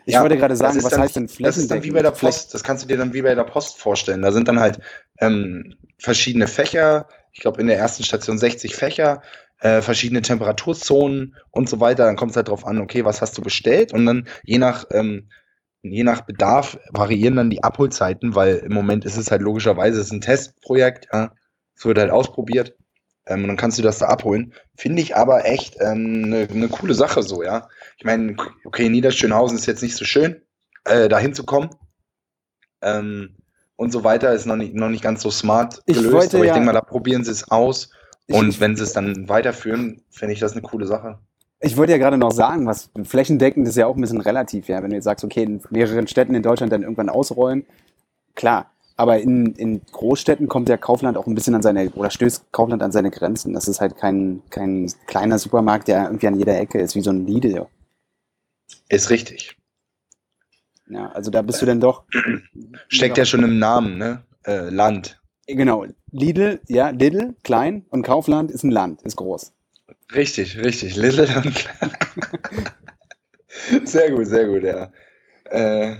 Ich Ja, wollte gerade sagen, was dann, heißt denn Das ist dann wie bei der Post. Das kannst du dir dann wie bei der Post vorstellen. Da sind dann halt ähm, verschiedene Fächer. Ich glaube, in der ersten Station 60 Fächer, äh, verschiedene Temperaturzonen und so weiter. Dann kommt es halt drauf an, okay, was hast du bestellt? Und dann je nach, ähm, je nach Bedarf variieren dann die Abholzeiten, weil im Moment ist es halt logischerweise es ist ein Testprojekt. Ja? Es wird halt ausprobiert. Ähm, und dann kannst du das da abholen. Finde ich aber echt eine ähm, ne, ne coole Sache so, ja. Ich meine, okay, Niederschönhausen ist jetzt nicht so schön, äh, da hinzukommen. Ähm, und so weiter ist noch nicht, noch nicht ganz so smart Ich gelöst, wollte aber ich ja- denke mal, da probieren sie es aus. Ich- Und ich- wenn sie es dann weiterführen, finde ich das eine coole Sache. Ich wollte ja gerade noch sagen, was flächendeckend ist ja auch ein bisschen relativ, ja. Wenn du jetzt sagst, okay, in mehreren Städten in Deutschland dann irgendwann ausrollen, klar. Aber in, in Großstädten kommt ja Kaufland auch ein bisschen an seine, oder stößt Kaufland an seine Grenzen. Das ist halt kein, kein kleiner Supermarkt, der irgendwie an jeder Ecke ist, wie so ein Lidl. Ist richtig. Ja, also da bist du dann doch. Steckt ja schon im Namen, ne? Äh, Land. Genau. Lidl, ja, Lidl, klein und Kaufland ist ein Land, ist groß. Richtig, richtig. Little und Sehr gut, sehr gut, ja. Äh,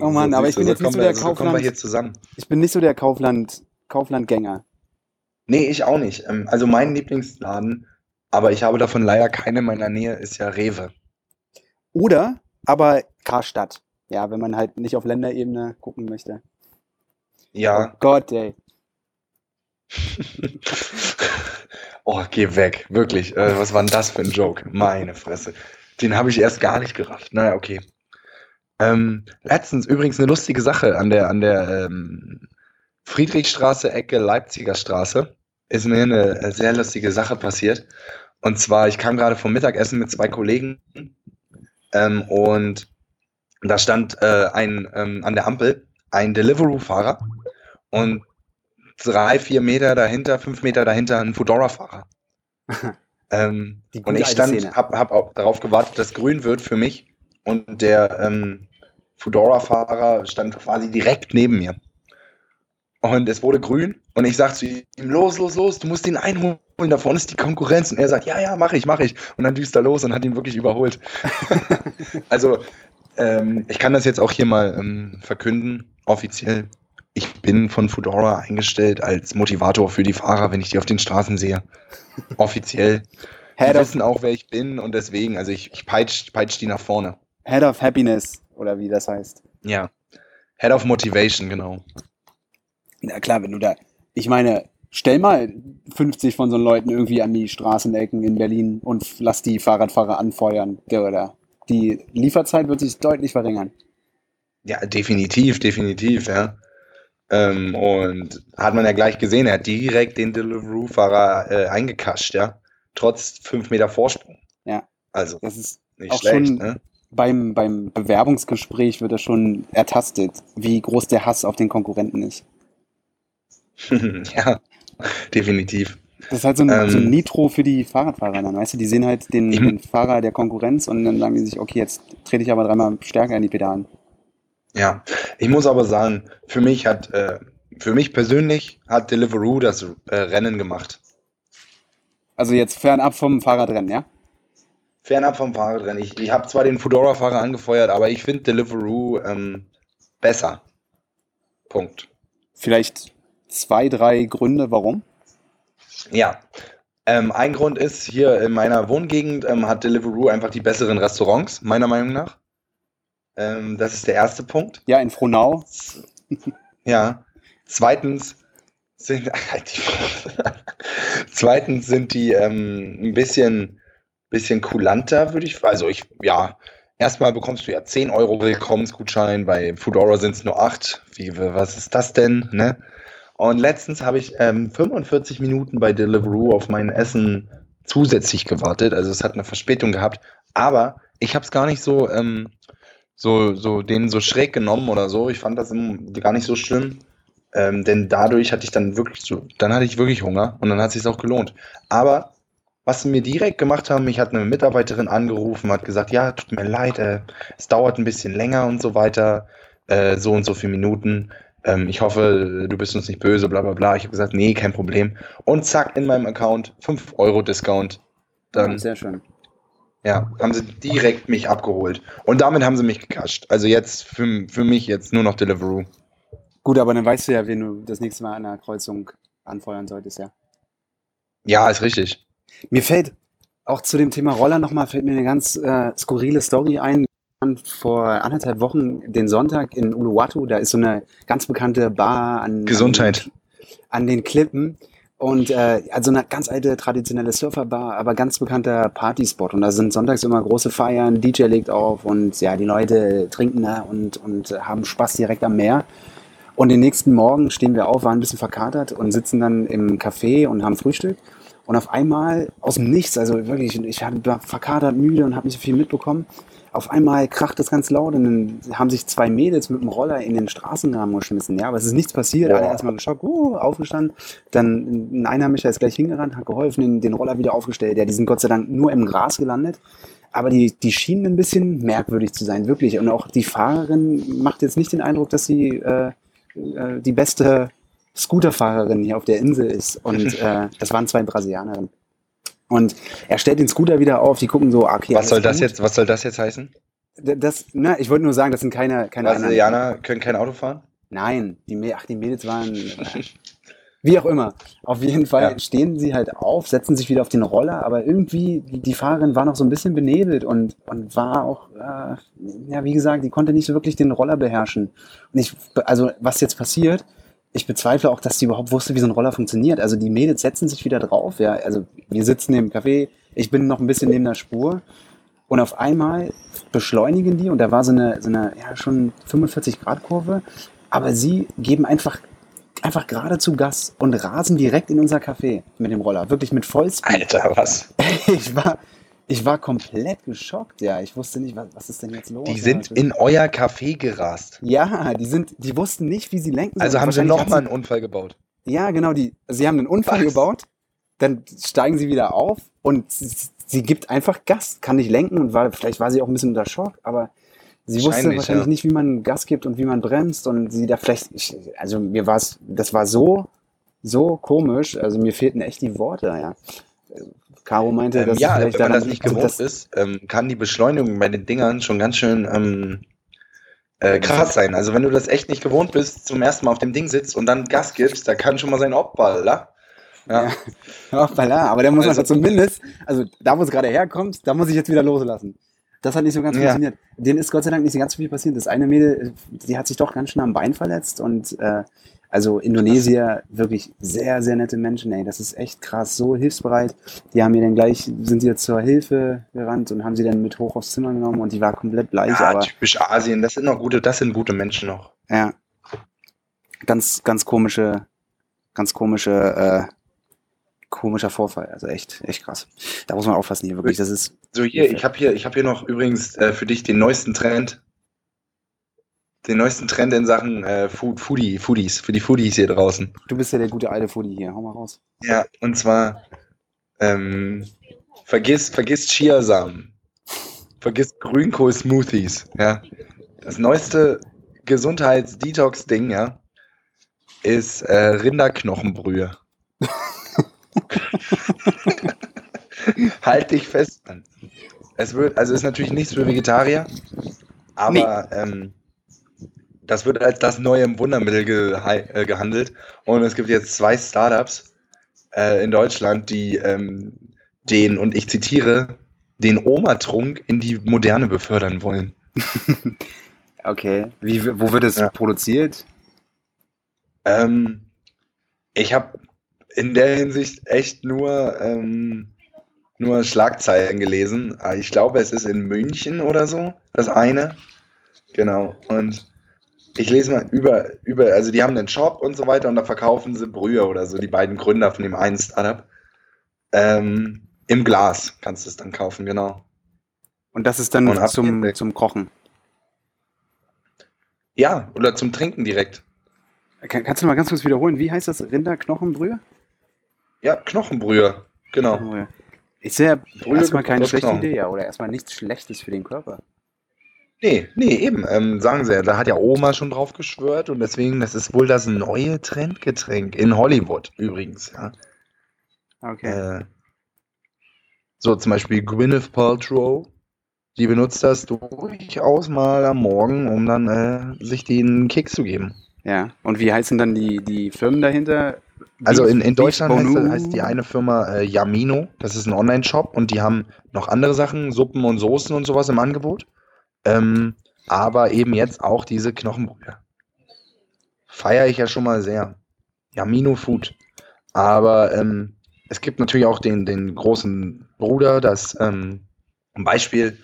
Oh Mann, aber ich bin jetzt nicht so wir- der So wir Kaufland- hier zusammen. Ich bin nicht so der Kaufland, Kauflandgänger. Nee, ich auch nicht. Ähm, Also mein Lieblingsladen, aber ich habe davon leider keine in meiner Nähe, ist ja Rewe. Oder aber Karstadt. Ja, wenn man halt nicht auf Länderebene gucken möchte. Ja. Oh Gott, ey. Oh, geh weg. Wirklich. Äh, was war denn das für ein Joke? Meine Fresse. Den habe ich erst gar nicht gerafft. Naja, okay. Ähm, letztens übrigens eine lustige Sache an der, an der ähm, Friedrichstraße, Ecke Leipziger Straße. Ist mir eine äh, sehr lustige Sache passiert. Und zwar, ich kam gerade vom Mittagessen mit zwei Kollegen ähm, und da stand äh, ein ähm, an der Ampel ein Deliveroo-Fahrer und drei, vier Meter dahinter, fünf Meter dahinter ein Foodora-Fahrer. ähm, und ich stand, Szene. hab, hab auch darauf gewartet, dass grün wird für mich. Und der ähm, Foodora-Fahrer stand quasi direkt neben mir. Und es wurde grün und ich sag zu ihm, los, los, los, du musst ihn einholen, da vorne ist die Konkurrenz. Und er sagt, ja, ja, mach ich, mach ich. Und dann düst er los und hat ihn wirklich überholt. also, ähm, ich kann das jetzt auch hier mal ähm, verkünden, offiziell. Ich bin von Foodora eingestellt als Motivator für die Fahrer, wenn ich die auf den Straßen sehe. Offiziell. Die wissen auch, wer ich bin und deswegen, also ich, ich peitsch, peitsch die nach vorne. Head of Happiness, oder wie das heißt. Ja. Head of Motivation, genau. Na klar, wenn du da. Ich meine, stell mal 50 von so Leuten irgendwie an die Straßenecken in Berlin und lass die Fahrradfahrer anfeuern. Der oder. Die Lieferzeit wird sich deutlich verringern. Ja, definitiv, definitiv, ja. Ähm, und hat man ja gleich gesehen, er hat direkt den Deliveroo-Fahrer äh, eingekascht, ja. Trotz fünf Meter Vorsprung. Ja. Also, Das ist nicht schlecht, schon- ne? Beim, beim Bewerbungsgespräch wird das schon ertastet, wie groß der Hass auf den Konkurrenten ist. ja, definitiv. Das ist halt so ein, Ähm. so ein Nitro für die Fahrradfahrer dann, weißt du? Die sehen halt den, den Fahrer der Konkurrenz und dann sagen die sich, okay, jetzt trete ich aber dreimal stärker in die Pedalen. Ja, ich muss aber sagen, für mich hat, äh, für mich persönlich hat Deliveroo das äh, Rennen gemacht. Also jetzt fernab vom Fahrradrennen, ja? Fernab vom Fahrradrennen. Ich, ich habe zwar den Fedora-Fahrer angefeuert, aber ich finde Deliveroo ähm, besser. Punkt. Vielleicht zwei, drei Gründe, warum? Ja. Ähm, ein Grund ist, hier in meiner Wohngegend ähm, hat Deliveroo einfach die besseren Restaurants, meiner Meinung nach. Ähm, das ist der erste Punkt. Ja, in Frohnau. Ja. Zweitens sind, zweitens sind die ähm, ein bisschen, bisschen kulanter, würde ich. Also ich, ja, erstmal bekommst du ja 10 Euro Willkommensgutschein, bei Foodora sind es nur 8. Wie, was ist das denn? Ne? Und letztens habe ich ähm, 45 Minuten bei Deliveroo auf mein Essen zusätzlich gewartet. Also es hat eine Verspätung gehabt. Aber ich habe es gar nicht so, ähm, so, so denen so schräg genommen oder so. Ich fand das gar nicht so schlimm. Ähm, denn dadurch hatte ich dann wirklich so, dann hatte ich wirklich Hunger und dann hat es sich auch gelohnt. Aber was sie mir direkt gemacht haben, mich hat eine Mitarbeiterin angerufen, hat gesagt, ja, tut mir leid, äh, es dauert ein bisschen länger und so weiter, äh, so und so viele Minuten. Ähm, ich hoffe, du bist uns nicht böse, bla bla bla. Ich habe gesagt, nee, kein Problem. Und zack, in meinem Account 5 Euro Discount. Dann, Sehr schön. ja, haben sie direkt mich abgeholt. Und damit haben sie mich gekascht. Also jetzt für, für mich jetzt nur noch Deliveroo. Gut, aber dann weißt du ja, wen du das nächste Mal an einer Kreuzung anfeuern solltest, ja. Ja, ist richtig. Mir fällt auch zu dem Thema Roller nochmal, fällt mir eine ganz äh, skurrile Story ein. Vor anderthalb Wochen den Sonntag in Uluwatu, da ist so eine ganz bekannte Bar an, Gesundheit. an, an den Klippen. Und äh, also eine ganz alte traditionelle Surferbar, aber ganz bekannter Partyspot. Und da sind sonntags immer große Feiern, DJ legt auf und ja, die Leute trinken da und, und haben Spaß direkt am Meer. Und den nächsten Morgen stehen wir auf, waren ein bisschen verkatert und sitzen dann im Café und haben Frühstück. Und auf einmal aus dem Nichts, also wirklich, ich war verkatert, müde und habe nicht so viel mitbekommen. Auf einmal kracht es ganz laut und dann haben sich zwei Mädels mit dem Roller in den Straßengraben geschmissen. Ja, aber es ist nichts passiert. Alle Boah. erstmal geschockt, uh, aufgestanden. Dann ein Einheimischer ist gleich hingerannt, hat geholfen, den, den Roller wieder aufgestellt. Ja, die sind Gott sei Dank nur im Gras gelandet. Aber die, die schienen ein bisschen merkwürdig zu sein, wirklich. Und auch die Fahrerin macht jetzt nicht den Eindruck, dass sie äh, äh, die beste Scooterfahrerin hier auf der Insel ist. Und äh, das waren zwei Brasilianerinnen. Und er stellt den Scooter wieder auf, die gucken so, ah, okay, was soll das gut. jetzt, was soll das jetzt heißen? Das, na, ich wollte nur sagen, das sind keine, keine anderen- Brasilianer können kein Auto fahren? Nein, die, ach, die Mädels waren. Wie auch immer. Auf jeden Fall Ja. stehen sie halt auf, setzen sich wieder auf den Roller, aber irgendwie, die die Fahrerin war noch so ein bisschen benebelt und, und war auch, äh, ja, wie gesagt, die konnte nicht so wirklich den Roller beherrschen. Und ich, also, was jetzt passiert, ich bezweifle auch, dass sie überhaupt wusste, wie so ein Roller funktioniert. Also, die Mädels setzen sich wieder drauf, ja. Also, wir sitzen im Café, ich bin noch ein bisschen neben der Spur und auf einmal beschleunigen die und da war so eine, so eine ja, schon 45-Grad-Kurve, aber sie geben einfach, einfach geradezu Gas und rasen direkt in unser Café mit dem Roller. Wirklich mit Vollspeed. Alter, was? Ich war, ich war komplett geschockt, ja. Ich wusste nicht, was, was ist denn jetzt los? Die Ja, sind das- in euer Café gerast. Ja, die sind, die wussten nicht, wie sie lenken Also sollen. haben sie nochmal einen Unfall gebaut. Ja, genau, die, sie haben einen Unfall Was? gebaut, dann steigen sie wieder auf und sie, sie gibt einfach Gas, kann nicht lenken und war, vielleicht war sie auch ein bisschen unter Schock, aber sie wusste Wahrscheinlich, ja. nicht, wie man Gas gibt und wie man bremst und sie da vielleicht, ich, also mir war es, das war so, so komisch, also mir fehlten echt die Worte, ja. Caro meinte, Ähm, dass ja, vielleicht wenn man das nicht gewohnt ist, ähm, kann die Beschleunigung bei den Dingern schon ganz schön ähm, äh, krass sein. Also wenn du das echt nicht gewohnt bist, zum ersten Mal auf dem Ding sitzt und dann Gas gibst, da kann schon mal sein Opfer? Ja. Ja. Aber der muss Also- also, zumindest, also da, wo es gerade herkommt, da muss ich jetzt wieder loslassen. Das hat nicht so ganz Ja. funktioniert. Denen ist Gott sei Dank nicht so ganz so viel passiert. Das eine Mädel, die hat sich doch ganz schön am Bein verletzt und äh, also Indonesier, wirklich sehr, sehr nette Menschen, ey. Das ist echt krass, so hilfsbereit. Die haben mir dann gleich, sind sie zur Hilfe gerannt und haben sie dann mit hoch aufs Zimmer genommen und die war komplett bleich, Ja, aber typisch Asien, das sind noch gute, das sind gute Menschen noch. ja. Ganz, ganz komische, ganz komische, äh, komischer Vorfall. Also echt, echt krass. Da muss man aufpassen hier, wirklich. Das ist, So hier, ich habe hier, ich habe hier noch übrigens äh, für dich den neuesten Trend, den neuesten Trend in Sachen äh, Food, Foodie, Foodies, für die Foodies hier draußen. du bist ja der gute alte Foodie hier. Hau mal raus. Ja, und zwar ähm, vergiss, vergiss Chiasamen, vergiss Grünkohl-Smoothies, ja. Das neueste Gesundheits-Detox-Ding, ja, ist äh, Rinderknochenbrühe. halt dich fest. Es wird, also ist natürlich nichts für Vegetarier, aber ähm, das wird als das neue Wundermittel geha- äh, gehandelt. Und es gibt jetzt zwei Startups äh, in Deutschland, die ähm, den, und ich zitiere, den Oma-Trunk in die Moderne befördern wollen. Okay. Wie, wo wird es Ja. produziert? Ähm, ich habe in der Hinsicht echt nur, ähm, nur Schlagzeilen gelesen. Ah, Ich glaube, es ist in München oder so, das eine. Genau. Und ich lese mal über, über, also die haben einen Shop und so weiter und da verkaufen sie Brühe oder so, die beiden Gründer von dem einen Startup. Ähm, Im Glas kannst du es dann kaufen, genau. Und das ist dann Und zum, zum Kochen. Ja, oder zum Trinken direkt. Kann, kannst du mal ganz kurz wiederholen? Wie heißt das? Rinderknochenbrühe? Ja, Knochenbrühe, genau. Knochenbrühe. Ist ja Brühe erstmal keine schlechte Knochen. Idee, ja. Oder erstmal nichts Schlechtes für den Körper. Nee, nee, eben. Ähm, sagen sie ja, da hat ja Oma schon drauf geschwört und deswegen, das ist wohl das neue Trendgetränk in Hollywood übrigens, ja. Okay. Äh, so zum Beispiel Gwyneth Paltrow, die benutzt das durchaus mal am Morgen, um dann äh, sich den Kick zu geben. Ja. Und wie heißen dann die, die Firmen dahinter? Also in, in Deutschland heißt, heißt die eine Firma äh, Yamino, das ist ein Online-Shop und die haben noch andere Sachen, Suppen und Soßen und sowas im Angebot. Ähm, aber eben jetzt auch diese Knochenbrühe. Feiere ich ja schon mal sehr. Yamino Food. Aber ähm, es gibt natürlich auch den, den großen Bruder, das ähm, zum Beispiel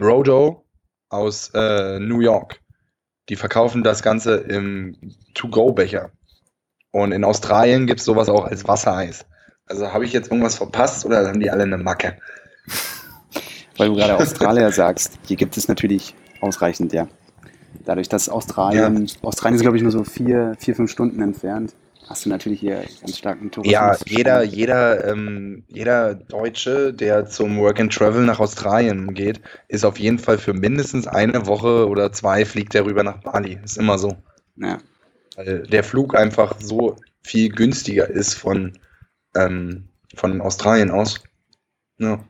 Rodo aus äh, New York. Die verkaufen das Ganze im To-Go-Becher. Und in Australien gibt es sowas auch als Wassereis. Also habe ich jetzt irgendwas verpasst oder haben die alle eine Macke? Weil du gerade Australier sagst, hier gibt es natürlich ausreichend, ja. Dadurch, dass Australien, Australien ist, glaube ich, nur so vier, vier, fünf Stunden entfernt, hast du natürlich hier ganz starken Tourismus. Ja, jeder, jeder, ähm, jeder Deutsche, der zum Work and Travel nach Australien geht, ist auf jeden Fall für mindestens eine Woche oder zwei fliegt er rüber nach Bali. Ist immer so. Ja. Weil der Flug einfach so viel günstiger ist von, ähm, von Australien aus. Ja.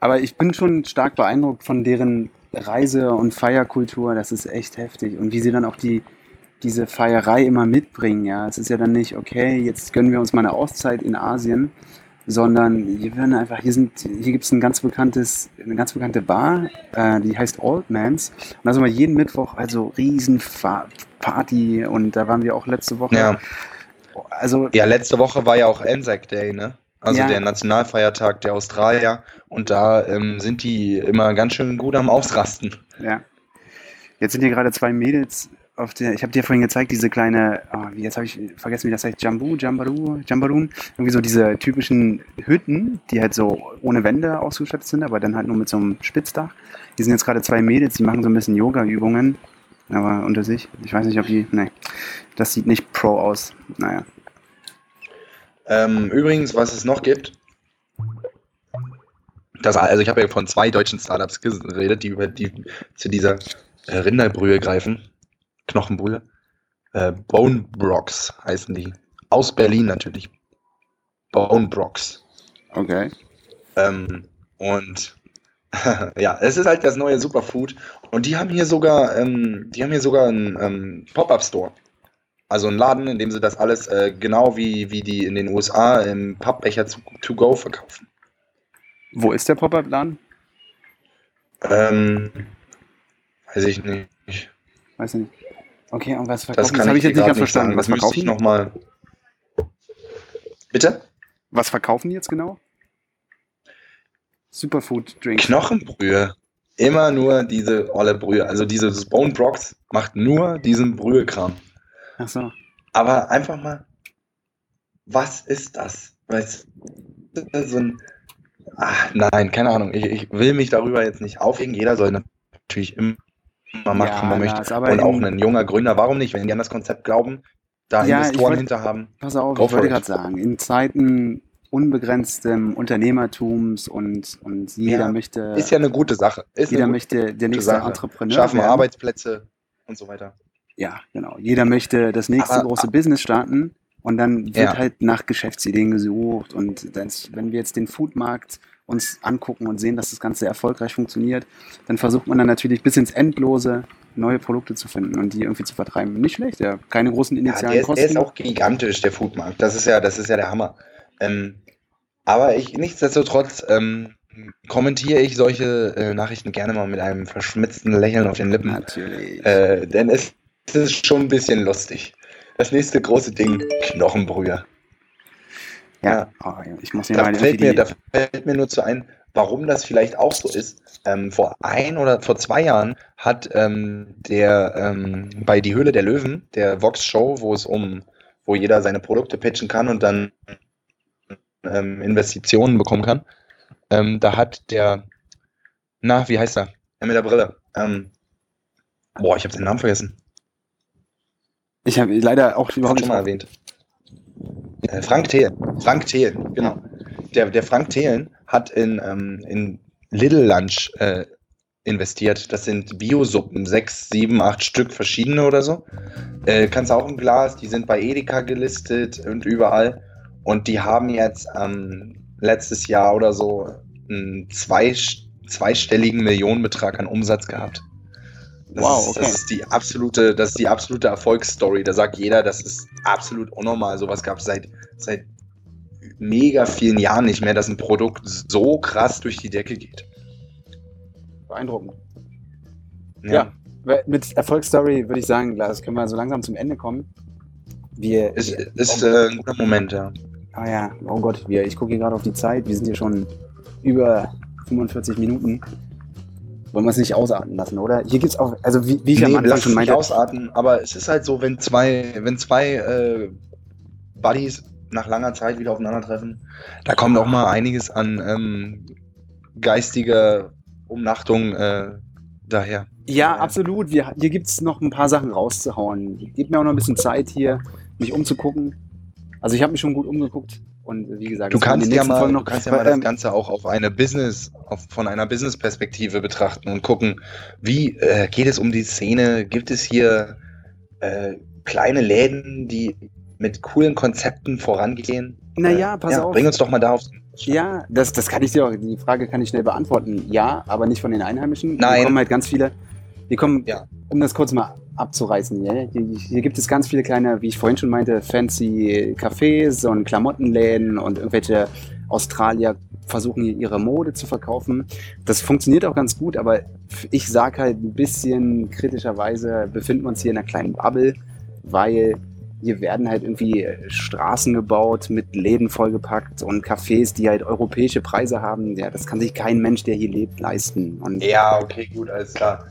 Aber ich bin schon stark beeindruckt von deren Reise- und Feierkultur. Das ist echt heftig. Und wie sie dann auch die, diese Feierei immer mitbringen. Ja, es ist ja dann nicht, okay, jetzt gönnen wir uns mal eine Auszeit in Asien, sondern hier werden einfach, hier sind, hier gibt es ein ganz bekanntes, eine ganz bekannte Bar, äh, die heißt Old Man's. Und da sind wir jeden Mittwoch also riesen Fa- Party und da waren wir auch letzte Woche. Ja. Also ja, letzte Woche war ja auch Anzac Day, ne? Also Ja. der Nationalfeiertag der Australier. Und da ähm, sind die immer ganz schön gut am Ausrasten. Ja. Jetzt sind hier gerade zwei Mädels auf der, ich habe dir vorhin gezeigt, diese kleine, wie jetzt habe ich vergessen, wie das heißt, Jambu, Jambaru, Jambarun, irgendwie so diese typischen Hütten, die halt so ohne Wände ausgestattet sind, aber dann halt nur mit so einem Spitzdach. Hier sind jetzt gerade zwei Mädels, die machen so ein bisschen Yoga-Übungen, aber unter sich, ich weiß nicht, ob die, nee, das sieht nicht pro aus, naja. Ähm, übrigens, was es noch gibt, das, also ich habe ja von zwei deutschen Startups geredet, die über die zu dieser äh, Rinderbrühe greifen. Knochenbrühe. Äh, Bone Brox heißen die. Aus Berlin natürlich. Bone Brox. Okay. Ähm, und ja, es ist halt das neue Superfood. Und die haben hier sogar, ähm, die haben hier sogar einen ähm, Pop-Up-Store. Also einen Laden, in dem sie das alles äh, genau wie, wie die in den USA im Pappbecher zu, to go verkaufen. Wo ist der Pop-Up-Laden? Ähm, weiß ich nicht. Weiß ich nicht. Okay, und was Das verkaufen? Das, kann habe ich jetzt nicht ganz verstanden. sagen. Was Das verkaufen? nochmal. Bitte? Was verkaufen die jetzt genau? Superfood Drink. Knochenbrühe. Immer nur diese olle Brühe. Also dieses Bone Brox macht nur diesen Brühekram. Ach so. Aber einfach mal, was ist das? Weißt du, so ein. Ach, nein, keine Ahnung. Ich, ich will mich darüber jetzt nicht aufregen. Jeder soll natürlich immer machen, Ja, was man möchte. Aber Und auch in- ein junger Gründer, warum nicht? Wenn die an das Konzept glauben, da Ja, Investoren wollt- hinter haben. Pass auf, ich wollte gerade sagen, in Zeiten unbegrenztem Unternehmertums und, und jeder Ja, möchte, Ist ja eine gute Sache. Ist jeder eine möchte der gute nächste Sache. Entrepreneur Schaffen werden. Arbeitsplätze und so weiter. Ja, genau. Jeder möchte das nächste Aber- große Business starten und dann wird Ja. halt nach Geschäftsideen gesucht. Und das, wenn wir jetzt den Foodmarkt uns angucken und sehen, dass das Ganze erfolgreich funktioniert, dann versucht man dann natürlich bis ins Endlose neue Produkte zu finden und die irgendwie zu vertreiben. Nicht schlecht, ja. Keine großen Ja, initialen der ist, Kosten. der ist auch gigantisch, der Foodmarkt. Das ist ja, das ist ja der Hammer. Ähm, aber ich, nichtsdestotrotz ähm, kommentiere ich solche äh, Nachrichten gerne mal mit einem verschmitzten Lächeln auf den Lippen. Natürlich. Äh, denn es, es ist schon ein bisschen lustig. Das nächste große Ding, Knochenbrühe. Ja, oh, ja, ich muss mir Da mal fällt, mir, da fällt mir nur zu ein, warum das vielleicht auch so ist. Ähm, vor ein oder vor zwei Jahren hat ähm, der ähm, bei Die Höhle der Löwen, der Vox Show, wo es um, wo jeder seine Produkte pitchen kann und dann ähm, Investitionen bekommen kann, ähm, da hat der, na, wie heißt er? Der mit der Brille. Ähm, boah, ich habe seinen Namen vergessen. Ich habe leider auch Ich habe überhaupt schon mal erwähnt. Äh, Frank Thelen. Frank Thelen, genau. Der, der Frank Thelen hat in, ähm, in Little Lunch äh, investiert. Das sind Biosuppen, sechs, sieben, acht Stück verschiedene oder so. Äh, kannst auch im Glas, die sind bei Edeka gelistet und überall. Und die haben jetzt ähm, letztes Jahr oder so einen zwei, zweistelligen Millionenbetrag an Umsatz gehabt. Das Wow, ist, okay. das ist die absolute, das ist die absolute Erfolgsstory. Da sagt jeder, das ist absolut unnormal. Sowas gab es seit, seit mega vielen Jahren nicht mehr, dass ein Produkt so krass durch die Decke geht. Beeindruckend. Ja. Weil Mit Erfolgsstory würde ich sagen, das können wir so langsam zum Ende kommen. Wir, Ist, wir, ist äh, ein guter Moment, ja. ah ja, oh Gott, wir, ich gucke hier gerade auf die Zeit. Wir sind hier schon über 45 Minuten. Wollen wir es nicht ausarten lassen, oder? Hier gibt's auch, also wie, wie ich am Nee, Anfang lass schon es nicht meinte, ausarten, aber es ist halt so, wenn zwei, wenn zwei äh, Buddies nach langer Zeit wieder aufeinandertreffen, da kommt auch mal einiges an ähm, geistiger Umnachtung äh, daher. Ja, absolut. Wir, hier gibt es noch ein paar Sachen rauszuhauen. Gib mir auch noch ein bisschen Zeit hier, mich umzugucken. Also ich habe mich schon gut umgeguckt und wie gesagt, Du die kannst ja mal, Folgen du kannst ja mal das Ähm, Ganze auch auf eine Business, auf, von einer Business-Perspektive betrachten und gucken, wie äh, geht es um die Szene? Gibt es hier äh, kleine Läden, die mit coolen Konzepten vorangehen? Naja, pass Äh, ja, auf. Bring uns doch mal da auf. Ja, das, das kann ich dir auch, die Frage kann ich schnell beantworten. Ja, aber nicht von den Einheimischen. Nein. Hier kommen halt ganz viele, hier kommen, Ja. um das kurz mal abzureißen, ja, hier, gibt es ganz viele kleine, wie ich vorhin schon meinte, fancy Cafés und Klamottenläden und irgendwelche Australier versuchen hier ihre Mode zu verkaufen. Das funktioniert auch ganz gut, aber ich sag halt ein bisschen kritischerweise befinden wir uns hier in einer kleinen Bubble, weil hier werden halt irgendwie Straßen gebaut, mit Läden vollgepackt und Cafés, die halt europäische Preise haben. Ja, das kann sich kein Mensch, der hier lebt, leisten. Und Ja, okay, gut, alles klar.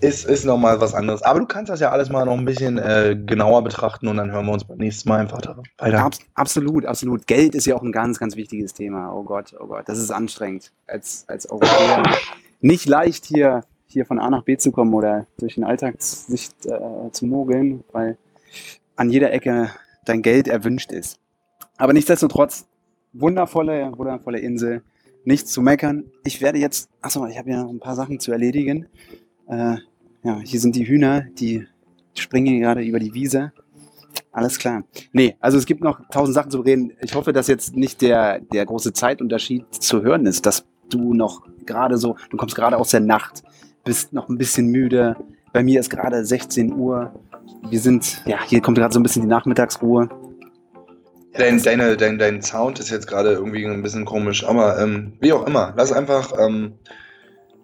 Ist, ist nochmal was anderes. Aber du kannst das ja alles mal noch ein bisschen äh, genauer betrachten und dann hören wir uns beim nächsten Mal einfach weiter. Abs absolut, absolut. Geld ist ja auch ein ganz, ganz wichtiges Thema. Oh Gott, oh Gott, das ist anstrengend als, als Europäer. Nicht leicht hier, hier von A nach B zu kommen oder durch den Alltag sich äh, zu mogeln, weil an jeder Ecke dein Geld erwünscht ist. Aber nichtsdestotrotz, wundervolle, wundervolle Insel. Nichts zu meckern. Ich werde jetzt, achso, ich habe ja noch ein paar Sachen zu erledigen. Äh, ja, hier sind die Hühner, die springen gerade über die Wiese. Alles klar. Nee, also es gibt noch tausend Sachen zu reden. Ich hoffe, dass jetzt nicht der, der große Zeitunterschied zu hören ist, dass du noch gerade so, du kommst gerade aus der Nacht, bist noch ein bisschen müde. Bei mir ist gerade 16 Uhr. Wir sind, ja, hier kommt gerade so ein bisschen die Nachmittagsruhe. Dein, deine, dein, dein Sound ist jetzt gerade irgendwie ein bisschen komisch, aber ähm, wie auch immer, lass einfach, ähm,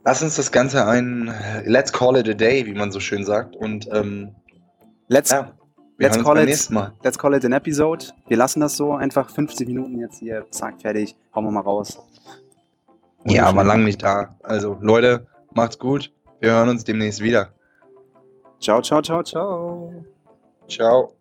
lass uns das Ganze ein Let's call it a day, wie man so schön sagt. Und ähm, Let's, ja, wir let's call it- let's call it an episode. Wir lassen das so einfach 50 Minuten jetzt hier, zack, fertig. Hauen wir mal raus. Ja, war lang nicht da. Also, Leute, macht's gut. Wir hören uns demnächst wieder. Ciao, ciao, ciao, ciao. Ciao.